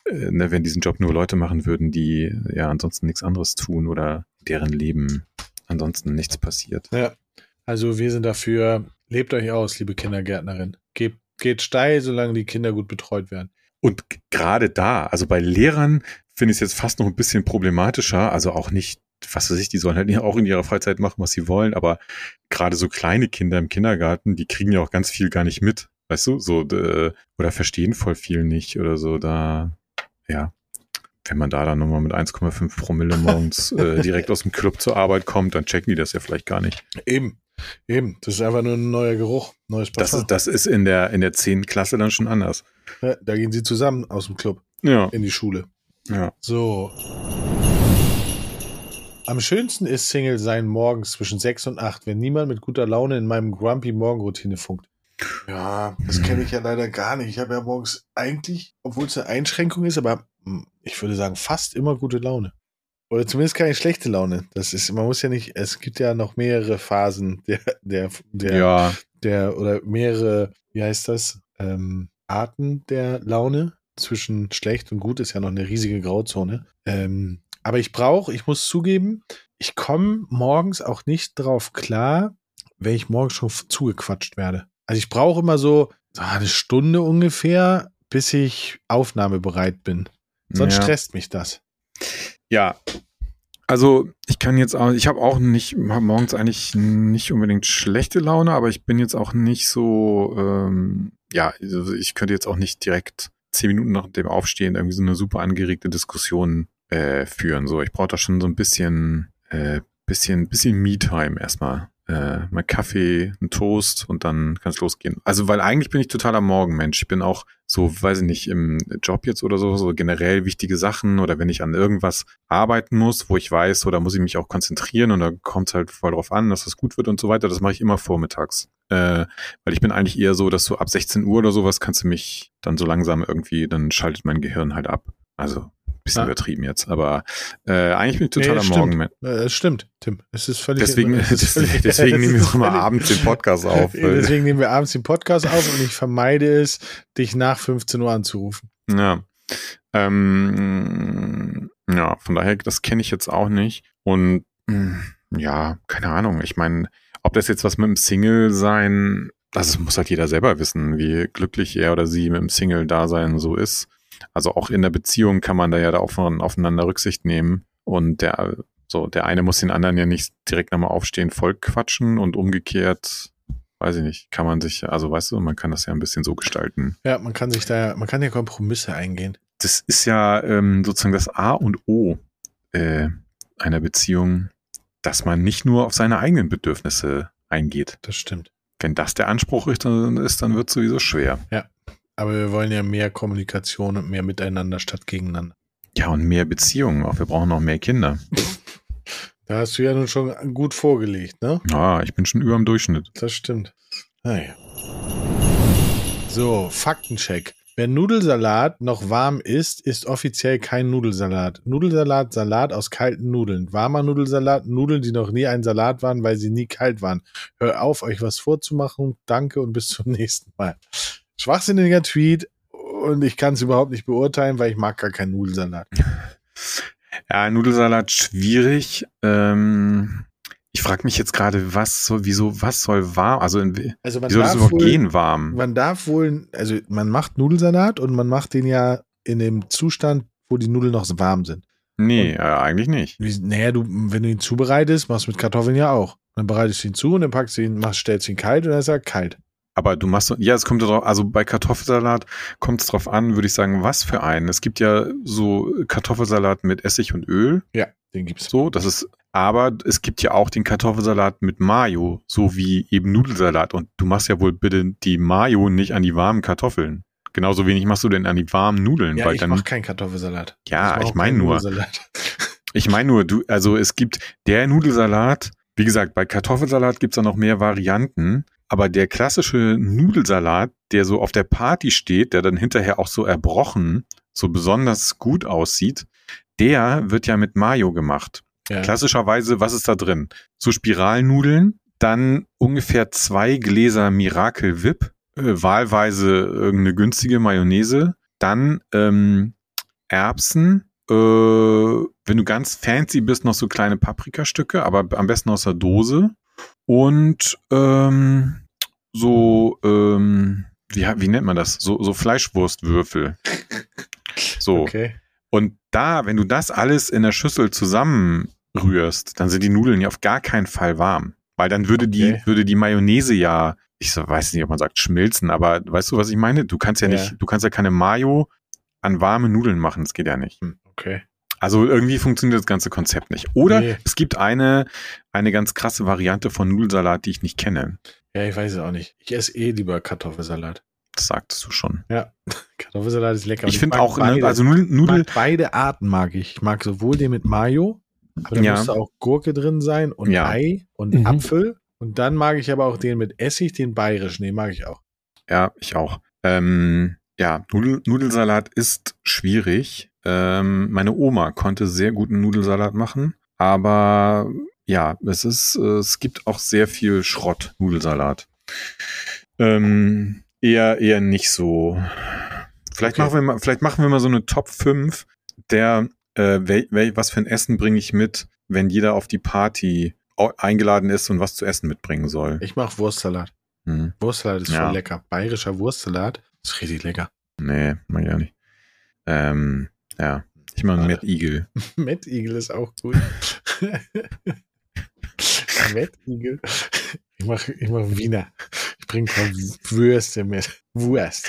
äh, ne, wenn diesen Job nur Leute machen würden, die ja ansonsten nichts anderes tun oder deren Leben ansonsten nichts passiert. Ja. Also wir sind dafür, lebt euch aus, liebe Kindergärtnerin. Geht, geht steil, solange die Kinder gut betreut werden. Und gerade da, also bei Lehrern finde ich es jetzt fast noch ein bisschen problematischer, also auch nicht, was weiß ich, die sollen halt auch in ihrer Freizeit machen, was sie wollen, aber gerade so kleine Kinder im Kindergarten, die kriegen ja auch ganz viel gar nicht mit, weißt du, so, oder verstehen voll viel nicht oder so, da, ja. Wenn man da dann nochmal mit 1,5 Promille morgens äh, direkt aus dem Club zur Arbeit kommt, dann checken die das ja vielleicht gar nicht. Eben. Eben. Das ist einfach nur ein neuer Geruch, neues Das Parfum. ist, das ist in der, in der 10. Klasse dann schon anders. Ja, da gehen sie zusammen aus dem Club Ja, in die Schule. ja. So. Am schönsten ist Single sein morgens zwischen 6 und 8, wenn niemand mit guter Laune in meinem Grumpy Morgenroutine funkt. Ja, das kenne ich ja leider gar nicht. Ich habe ja morgens eigentlich, obwohl es eine Einschränkung ist, aber hm, ich würde sagen, fast immer gute Laune. Oder zumindest keine schlechte Laune. Das ist, man muss ja nicht, es gibt ja noch mehrere Phasen der, der, der, Ja, der oder mehrere, wie heißt das, ähm, Arten der Laune. Zwischen schlecht und gut ist ja noch eine riesige Grauzone. Ähm, aber ich brauche, ich muss zugeben, ich komme morgens auch nicht drauf klar, wenn ich morgens schon zugequatscht werde. Also ich brauche immer so so eine Stunde ungefähr, bis ich aufnahmebereit bin. Sonst ja. stresst mich das. Ja, also ich kann jetzt auch, ich habe auch nicht, hab morgens eigentlich nicht unbedingt schlechte Laune, aber ich bin jetzt auch nicht so, ähm, ja, also ich könnte jetzt auch nicht direkt zehn Minuten nach dem Aufstehen irgendwie so eine super angeregte Diskussion äh, führen. So, ich brauche da schon so ein bisschen, äh, bisschen, bisschen Me-Time erstmal. Äh, mal Kaffee, ein Toast und dann kann es losgehen. Also, weil eigentlich bin ich totaler Morgenmensch. Ich bin auch so, weiß ich nicht, im Job jetzt oder so, so generell wichtige Sachen oder wenn ich an irgendwas arbeiten muss, wo ich weiß, oder muss ich mich auch konzentrieren und da kommt es halt voll drauf an, dass das gut wird und so weiter, das mache ich immer vormittags. Äh, weil ich bin eigentlich eher so, dass so ab 16 Uhr oder sowas kannst du mich dann so langsam irgendwie, dann schaltet mein Gehirn halt ab. Also bisschen Ja. übertrieben jetzt, aber äh, eigentlich bin ich totaler Nee, stimmt. Morgenmensch. Äh, Es stimmt, Tim. Es ist völlig. Deswegen, es ist völlig- deswegen nehmen wir auch immer völlig- abends den Podcast auf. Deswegen nehmen wir abends den Podcast auf und ich vermeide es, dich nach 15 Uhr anzurufen. Ja. Ähm, ja, von daher, das kenne ich jetzt auch nicht. Und mh, ja, keine Ahnung. Ich meine, ob das jetzt was mit dem Single-Sein das muss halt jeder selber wissen, wie glücklich er oder sie mit dem Single-Dasein so ist. Also auch in der Beziehung kann man da ja da aufeinander Rücksicht nehmen. Und der, so, der eine muss den anderen ja nicht direkt nochmal aufstehen, voll quatschen und umgekehrt, weiß ich nicht, kann man sich, also weißt du, man kann das ja ein bisschen so gestalten. Ja, man kann sich da, man kann ja Kompromisse eingehen. Das ist ja ähm, sozusagen das A und O äh, einer Beziehung, dass man nicht nur auf seine eigenen Bedürfnisse eingeht. Das stimmt. Wenn das der Anspruch ist, dann, ist, dann wird es sowieso schwer. Ja. Aber wir wollen ja mehr Kommunikation und mehr miteinander statt gegeneinander. Ja, und mehr Beziehungen. Auch wir brauchen noch mehr Kinder. Da hast du ja nun schon gut vorgelegt, ne? Ja, ich bin schon über dem Durchschnitt. Das stimmt. Naja. So, Faktencheck. Wer Nudelsalat noch warm isst, ist offiziell kein Nudelsalat. Nudelsalat, Salat aus kalten Nudeln. Warmer Nudelsalat, Nudeln, die noch nie ein Salat waren, weil sie nie kalt waren. Hör auf, euch was vorzumachen. Danke und bis zum nächsten Mal. Schwachsinniger Tweet und ich kann es überhaupt nicht beurteilen, weil ich mag gar keinen Nudelsalat. Ja, Nudelsalat schwierig. Ähm, ich frage mich jetzt gerade, was soll, wieso, was soll warm, also, in, also man wieso darf das überhaupt wohl, gehen warm? Man darf wohl, also man macht Nudelsalat und man macht den ja in dem Zustand, wo die Nudeln noch warm sind. Nee, äh, eigentlich nicht. Wie, naja, du, wenn du ihn zubereitest, machst du mit Kartoffeln ja auch. Dann bereitest du ihn zu und dann packst du ihn, machst, stellst ihn kalt und dann ist er kalt. Aber du machst, ja, es kommt drauf, also bei Kartoffelsalat kommt es drauf an, würde ich sagen, was für einen. Es gibt ja so Kartoffelsalat mit Essig und Öl. Ja, den gibt's. So, das ist, aber es gibt ja auch den Kartoffelsalat mit Mayo, so wie eben Nudelsalat. Und du machst ja wohl bitte die Mayo nicht an die warmen Kartoffeln. Genauso wenig machst du denn an die warmen Nudeln, Ja, weil ich dann. mach keinen Kartoffelsalat. Ja, ich auch mein keinen nur. Ich meine nur, du, also es gibt der Nudelsalat, wie gesagt, bei Kartoffelsalat gibt's da noch mehr Varianten, aber der klassische Nudelsalat, der so auf der Party steht, der dann hinterher auch so erbrochen, so besonders gut aussieht, der wird ja mit Mayo gemacht. Ja. Klassischerweise, was ist da drin? So Spiralnudeln, dann ungefähr zwei Gläser Miracle Whip, äh, wahlweise irgendeine günstige Mayonnaise, dann ähm, Erbsen, äh, wenn du ganz fancy bist, noch so kleine Paprikastücke, aber am besten aus der Dose und ähm, so, ähm, wie, wie nennt man das? So, so Fleischwurstwürfel. So. Okay. Und da, wenn du das alles in der Schüssel zusammenrührst, dann sind die Nudeln ja auf gar keinen Fall warm. Weil dann würde Okay. die, würde die Mayonnaise ja, ich so, weiß nicht, ob man sagt schmilzen, aber weißt du, was ich meine? Du kannst ja, Ja. nicht, du kannst ja keine Mayo an warme Nudeln machen, das geht ja nicht. Hm, Okay. Also irgendwie funktioniert das ganze Konzept nicht. Oder Nee. es gibt eine, eine ganz krasse Variante von Nudelsalat, die ich nicht kenne. Ja, ich weiß es auch nicht. Ich esse eh lieber Kartoffelsalat. Das sagtest du schon. Ja, Kartoffelsalat ist lecker. Ich finde auch, ne, beide, also Nudel, beide Arten mag ich. Ich mag sowohl den mit Mayo, aber da Ja. muss auch Gurke drin sein und Ja. Ei und Mhm. Apfel. Und dann mag ich aber auch den mit Essig, den bayerischen, den mag ich auch. Ja, ich auch. Ähm, ja, Nudel, Nudelsalat ist schwierig. Ähm, meine Oma konnte sehr guten Nudelsalat machen, aber ja, es ist, äh, es gibt auch sehr viel Schrott Nudelsalat. Ähm, eher, eher nicht so. Vielleicht Okay. machen wir mal, vielleicht machen wir mal so eine Top 5 der, äh, wel, wel, was für ein Essen bringe ich mit, wenn jeder auf die Party eingeladen ist und was zu essen mitbringen soll. Ich mag Wurstsalat. Hm. Wurstsalat ist Ja. voll lecker. Bayerischer Wurstsalat ist richtig lecker. Nee, mag ich auch nicht. Ähm, ja. Ich mag Schade. Mad Eagle. Mad Eagle ist auch gut. Mad Eagle. Ich mach, ich mach Wiener. Ich bring ein paar Würste mit. Wurst.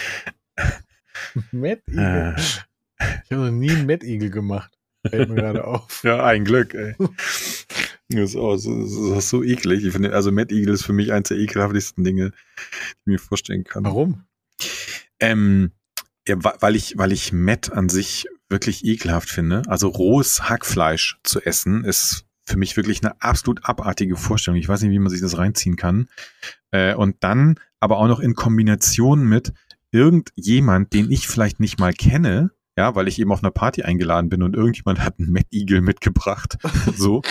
Mad Eagle. Äh, Ich habe noch nie einen Mad Eagle gemacht. Fällt mir gerade auf. ja, ein Glück, ey. Das ist, auch, so, das ist so eklig. Ich finde, also Mad Eagle ist für mich eins der ekelhaftesten Dinge, die ich mir vorstellen kann. Warum? Ähm, ja, weil ich, weil ich Met an sich wirklich ekelhaft finde. Also rohes Hackfleisch zu essen ist für mich wirklich eine absolut abartige Vorstellung. Ich weiß nicht, wie man sich das reinziehen kann. Äh, und dann aber auch noch in Kombination mit irgendjemand, den ich vielleicht nicht mal kenne, ja, weil ich eben auf einer Party eingeladen bin und irgendjemand hat einen Mad Eagle mitgebracht, so,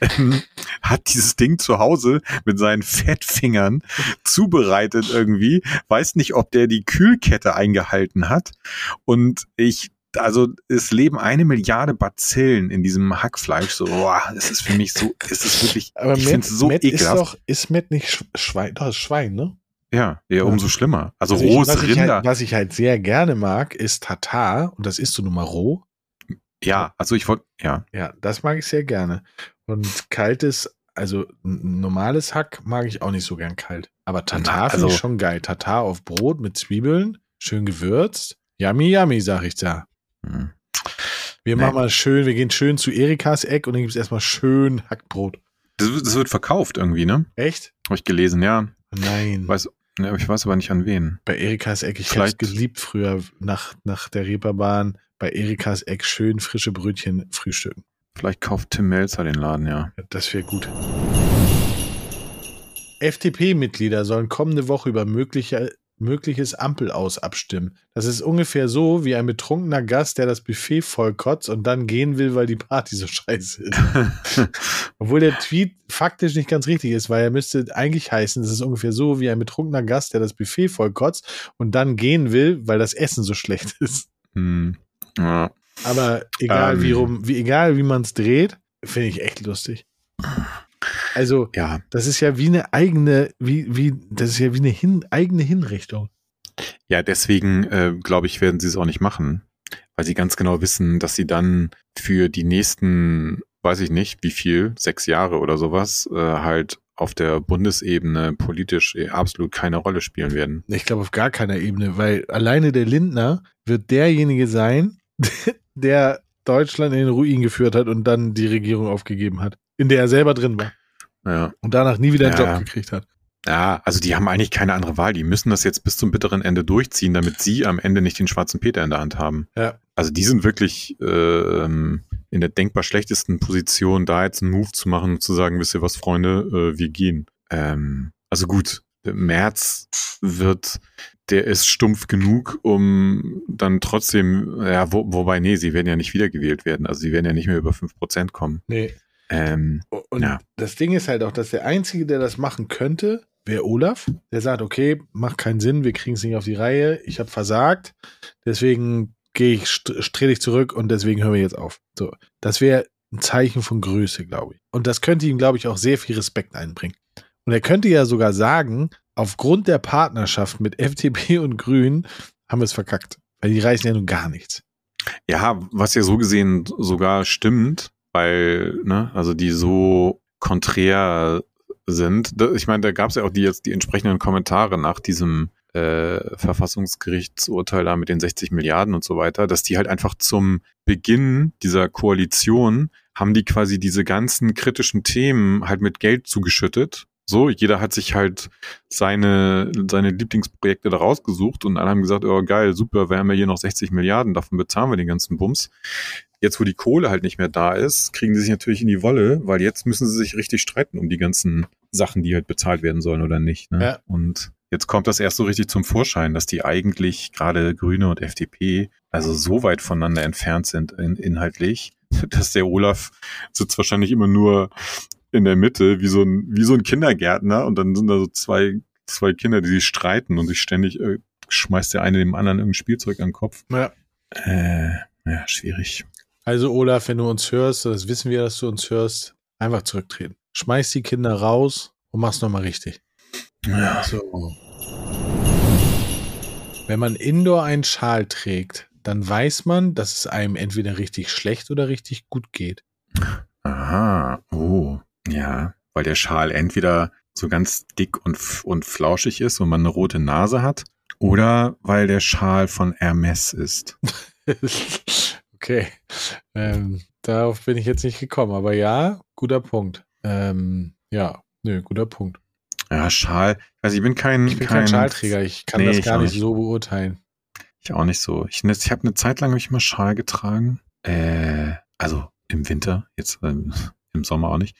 ähm, hat dieses Ding zu Hause mit seinen Fettfingern zubereitet irgendwie, weiß nicht, ob der die Kühlkette eingehalten hat und ich also es leben eine Milliarde Bazillen in diesem Hackfleisch. So, boah, es ist für mich so, es ist wirklich, Aber ich finde es so Matt ist ekelhaft. doch, ist Matt nicht Sch- Schwein? Doch, ist Schwein, ne? Ja, Ja. umso schlimmer. Also Also ich, rohes was, ich Rinder. halt, was ich halt sehr gerne mag, ist Tatar. Und das isst du nun mal roh. ja, also ich wollte, ja. Ja, das mag ich sehr gerne. Und kaltes, also normales Hack mag ich auch nicht so gern kalt. Aber Tatar Na, finde ich also- schon geil. Tatar auf Brot mit Zwiebeln, schön gewürzt. Yummy, yummy, sag ich da. Hm. Wir Nee. machen mal schön, wir gehen schön zu Erikas Eck und dann gibt es erstmal schön Hackbrot. Das, wird- das wird verkauft irgendwie, ne? Echt? Habe ich gelesen, ja. Nein. Weiß, ne, ich weiß aber nicht an wen. Bei Erikas Eck, ich Vielleicht- geliebt früher nach, nach der Reeperbahn. Bei Erikas Eck schön frische Brötchen frühstücken. Vielleicht kauft Tim Melzer den Laden. Ja, Das wäre gut. FDP-Mitglieder sollen kommende Woche über mögliche, mögliches Ampelaus abstimmen. Das ist ungefähr so wie ein betrunkener Gast, der das Buffet vollkotzt und dann gehen will, weil die Party so scheiße ist. Obwohl der Tweet faktisch nicht ganz richtig ist, weil er müsste eigentlich heißen, es ist ungefähr so wie ein betrunkener Gast, der das Buffet vollkotzt und dann gehen will, weil das Essen so schlecht ist. hm. ja. Aber egal Ähm. wie rum, wie egal wie man es dreht, finde ich echt lustig. Also, ja, das ist ja wie eine eigene, wie, wie, das ist ja wie eine hin, eigene Hinrichtung. Ja, deswegen äh, glaube ich, werden sie es auch nicht machen, weil sie ganz genau wissen, dass sie dann für die nächsten, weiß ich nicht, wie viel, sechs Jahre oder sowas, äh, halt auf der Bundesebene politisch eh absolut keine Rolle spielen werden. Ich glaube auf gar keiner Ebene, weil alleine der Lindner wird derjenige sein, der Deutschland in den Ruin geführt hat und dann die Regierung aufgegeben hat, in der er selber drin war Ja. und danach nie wieder einen Ja. Job gekriegt hat. ja, also die haben eigentlich keine andere Wahl. Die müssen das jetzt bis zum bitteren Ende durchziehen, damit sie am Ende nicht den schwarzen Peter in der Hand haben. Ja. Also die sind wirklich ähm, in der denkbar schlechtesten Position, da jetzt einen Move zu machen und zu sagen, wisst ihr was, Freunde, äh, wir gehen. Ähm, also gut, März wird, der ist stumpf genug, um dann trotzdem, ja, wo, wobei, nee, sie werden ja nicht wiedergewählt werden. Also sie werden ja nicht mehr über 5% kommen. Nee. Ähm, Und Ja. das Ding ist halt auch, dass der Einzige, der das machen könnte, wäre Olaf. Der sagt, okay, macht keinen Sinn, wir kriegen es nicht auf die Reihe, ich habe versagt, deswegen gehe ich, trete ich zurück und deswegen hören wir jetzt auf. So, das wäre ein Zeichen von Größe, glaube ich. Und das könnte ihm, glaube ich, auch sehr viel Respekt einbringen. Und er könnte ja sogar sagen, aufgrund der Partnerschaft mit FDP und Grünen haben wir es verkackt. Weil die reißen ja nun gar nichts. Ja, was ja so gesehen sogar stimmt, weil, ne, also die so konträr sind. Ich meine, da gab es ja auch die jetzt die entsprechenden Kommentare nach diesem äh, Verfassungsgerichtsurteil da mit den 60 Milliarden und so weiter, dass die halt einfach zum Beginn dieser Koalition haben die quasi diese ganzen kritischen Themen halt mit Geld zugeschüttet. So, jeder hat sich halt seine, seine Lieblingsprojekte da rausgesucht und alle haben gesagt, oh geil, super, wir haben ja hier noch 60 Milliarden, davon bezahlen wir den ganzen Bums. Jetzt, wo die Kohle halt nicht mehr da ist, kriegen sie sich natürlich in die Wolle, weil jetzt müssen sie sich richtig streiten um die ganzen Sachen, die halt bezahlt werden sollen oder nicht. Ne? Ja. Und jetzt kommt das erst so richtig zum Vorschein, dass die eigentlich gerade Grüne und FDP also so weit voneinander entfernt sind in, inhaltlich, dass der Olaf sitzt wahrscheinlich immer nur in der Mitte wie so ein, wie so ein Kindergärtner und dann sind da so zwei, zwei Kinder, die sich streiten und sich ständig äh, schmeißt der eine dem anderen irgendein Spielzeug an den Kopf. Ja. Äh, ja, schwierig. Also Olaf, wenn du uns hörst, das wissen wir, dass du uns hörst, einfach zurücktreten. Schmeiß die Kinder raus und mach's nochmal richtig. Ja. So. Wenn man indoor einen Schal trägt, dann weiß man, dass es einem entweder richtig schlecht oder richtig gut geht. Aha, oh, ja, weil der Schal entweder so ganz dick und, und flauschig ist und man eine rote Nase hat, oder weil der Schal von Hermes ist. okay. Ähm, darauf bin ich jetzt nicht gekommen, aber ja, guter Punkt. Ähm, ja, nö, guter Punkt. Ja, Schal, also ich bin kein, Ich bin kein, Schalträger, ich kann Nee, das gar nicht nicht. so beurteilen. Ich auch nicht so. Ich, ich habe eine Zeit lang hab ich mal Schal getragen. Äh, also im Winter, jetzt ähm, im Sommer auch nicht.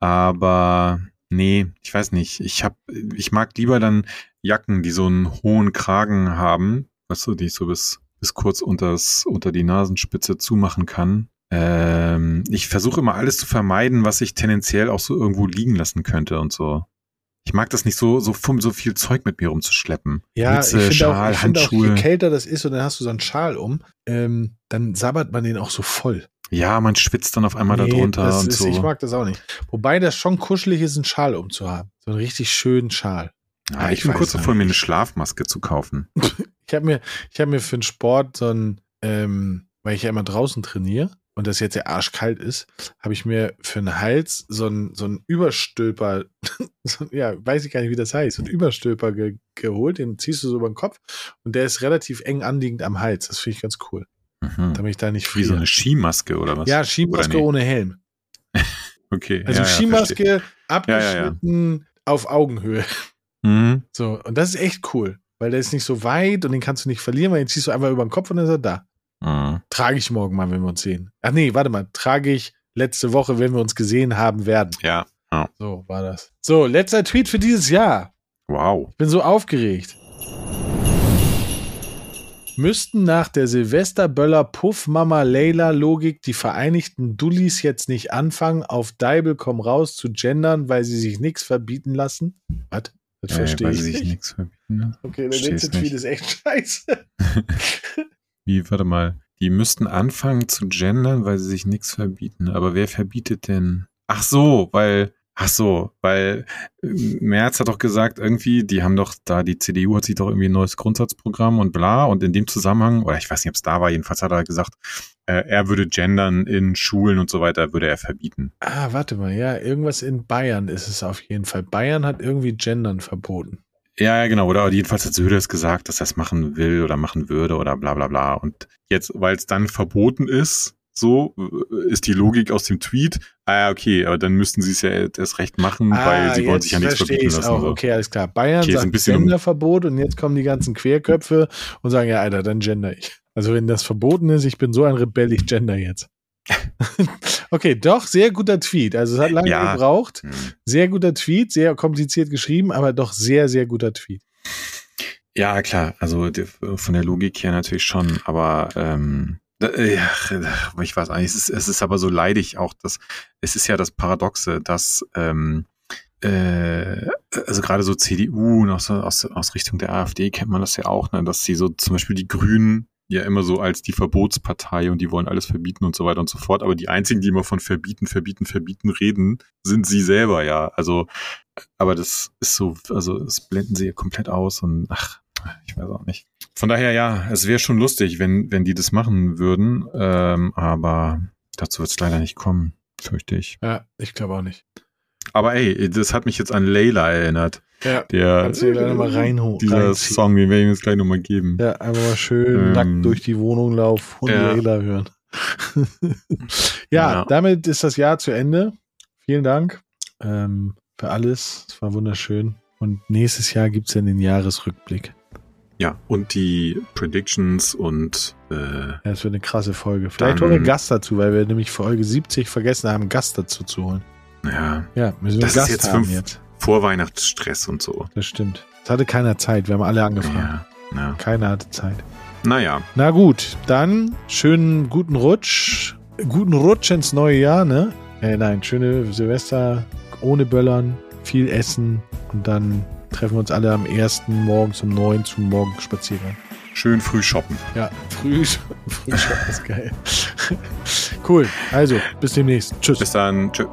Aber nee, ich weiß nicht. Ich hab, ich mag lieber dann Jacken, die so einen hohen Kragen haben, weißt du, die ich so bis, bis kurz unters, unter die Nasenspitze zumachen kann. Ähm, ich versuche immer alles zu vermeiden, was ich tendenziell auch so irgendwo liegen lassen könnte und so. Ich mag das nicht so, so, so viel Zeug mit mir rumzuschleppen. Ja, Mütze, ich finde Schal, auch, ich finde auch, je Handschuhe. kälter das ist und dann hast du so einen Schal um, ähm, dann sabbert man den auch so voll. Ja, man schwitzt dann auf einmal Nee, darunter und ist, so. Ich mag das auch nicht. Wobei das schon kuschelig ist, einen Schal umzuhaben. So einen richtig schönen Schal. Ja, ich bin kurz davor, mir eine Schlafmaske zu kaufen. Ich habe mir, ich habe mir für den Sport so ein, ähm, weil ich ja immer draußen trainiere und das jetzt ja arschkalt ist, habe ich mir für den Hals so ein, so ein Überstülper, so, ja, weiß ich gar nicht, wie das heißt, so ein Überstülper ge geholt, den ziehst du so über den Kopf und der ist relativ eng anliegend am Hals. Das finde ich ganz cool. Mhm. Damit ich da nicht Wie so friere. eine Skimaske oder was? ja, Skimaske ohne Helm. Okay. Also ja, ja, Skimaske verstehe. abgeschnitten auf Augenhöhe. Mhm. So, und das ist echt cool, weil der ist nicht so weit und den kannst du nicht verlieren, weil den ziehst du einfach über den Kopf und dann ist er da. Mhm. Trage ich morgen mal, wenn wir uns sehen. Ach nee, warte mal, trage ich letzte Woche, wenn wir uns gesehen haben werden. Ja. So war das. So, letzter Tweet für dieses Jahr. Wow. Ich bin so aufgeregt. Müssten nach der Silvesterböller Puff Mama Leila Logik die Vereinigten Dullis jetzt nicht anfangen, auf Deibel komm raus zu gendern, weil sie sich nichts verbieten lassen? Was? Das verstehe weil ich sie sich nicht. nichts verbieten. Ne? Okay, der letzte Tweet ist echt scheiße. Wie, warte mal. Die müssten anfangen zu gendern, weil sie sich nichts verbieten. Aber wer verbietet denn? Ach so, weil, ach so, weil äh, Merz hat doch gesagt, irgendwie, die haben doch da, die CDU hat sich doch irgendwie ein neues Grundsatzprogramm und bla. Und in dem Zusammenhang, oder ich weiß nicht, ob es da war, jedenfalls hat er gesagt, äh, er würde gendern in Schulen und so weiter, würde er verbieten. Ah, warte mal, ja, irgendwas in Bayern ist es auf jeden Fall. Bayern hat irgendwie Gendern verboten. Ja, ja, genau. Oder jedenfalls hat Söder es gesagt, dass er es machen will oder machen würde oder bla bla bla. Und jetzt, weil es dann verboten ist, so äh, ist die Logik aus dem Tweet, ah okay, aber dann müssten sie es ja erst recht machen, weil sie wollen sich ja nichts Ah, verbieten lassen. Auch. So. Okay, alles klar. Bayern Okay, sagt bisschen um- Genderverbot und jetzt kommen die ganzen Querköpfe und sagen, ja, Alter, dann gender ich. Also wenn das verboten ist, ich bin so ein Rebell, ich gender jetzt. okay, doch, sehr guter Tweet. Also es hat lange Ja. gebraucht. Hm. Sehr guter Tweet, sehr kompliziert geschrieben, aber doch sehr, sehr guter Tweet. Ja, klar, also von der Logik her natürlich schon, aber ähm, äh, ja, ich weiß eigentlich, es ist, es ist aber so leidig auch, dass es ist ja das Paradoxe, dass ähm, äh, also gerade so CDU und aus, aus, aus Richtung der AfD kennt man das ja auch, ne, dass sie so zum Beispiel die Grünen ja immer so als die Verbotspartei und die wollen alles verbieten und so weiter und so fort. Aber die einzigen, die immer von verbieten, verbieten, verbieten reden, sind sie selber, ja. Also, aber das ist so, also das blenden sie ja komplett aus und ach, ich weiß auch nicht. Von daher, ja, es wäre schon lustig, wenn, wenn die das machen würden, ähm, aber dazu wird es leider nicht kommen, fürchte ich. Ja, ich glaube auch nicht. Aber ey, das hat mich jetzt an Layla erinnert. Ja, Der, Kannst du dir gleich noch mal reinho- dieser reinziehen. Song, den werde ich mir jetzt gleich nochmal geben. ja einfach mal schön Ähm, nackt durch die Wohnung laufen und ja. Layla hören. ja, Ja. damit ist das Jahr zu Ende. Vielen Dank ähm, für alles. Es war wunderschön. Und nächstes Jahr gibt es dann den Jahresrückblick. Ja, und die Predictions und äh, Ja, das wird eine krasse Folge. Vielleicht holen wir Gast dazu, weil wir nämlich Folge 70 vergessen haben, Gast dazu zu holen. ja, Ja, müssen wir Das einen ist Gast jetzt haben fünf- jetzt. Vorweihnachtsstress und so. Das stimmt. Es hatte keiner Zeit. Wir haben alle angefragt. Ja, ja. Keiner hatte Zeit. Naja, Na gut, dann schönen guten Rutsch. Guten Rutsch ins neue Jahr, ne? Äh, nein, schöne Silvester ohne Böllern, viel Essen und dann treffen wir uns alle am 1. morgens um 9 zum Morgenspaziergang. schön früh shoppen. Ja, früh, früh ist geil. cool, also bis demnächst. Tschüss. Bis dann. Tschö.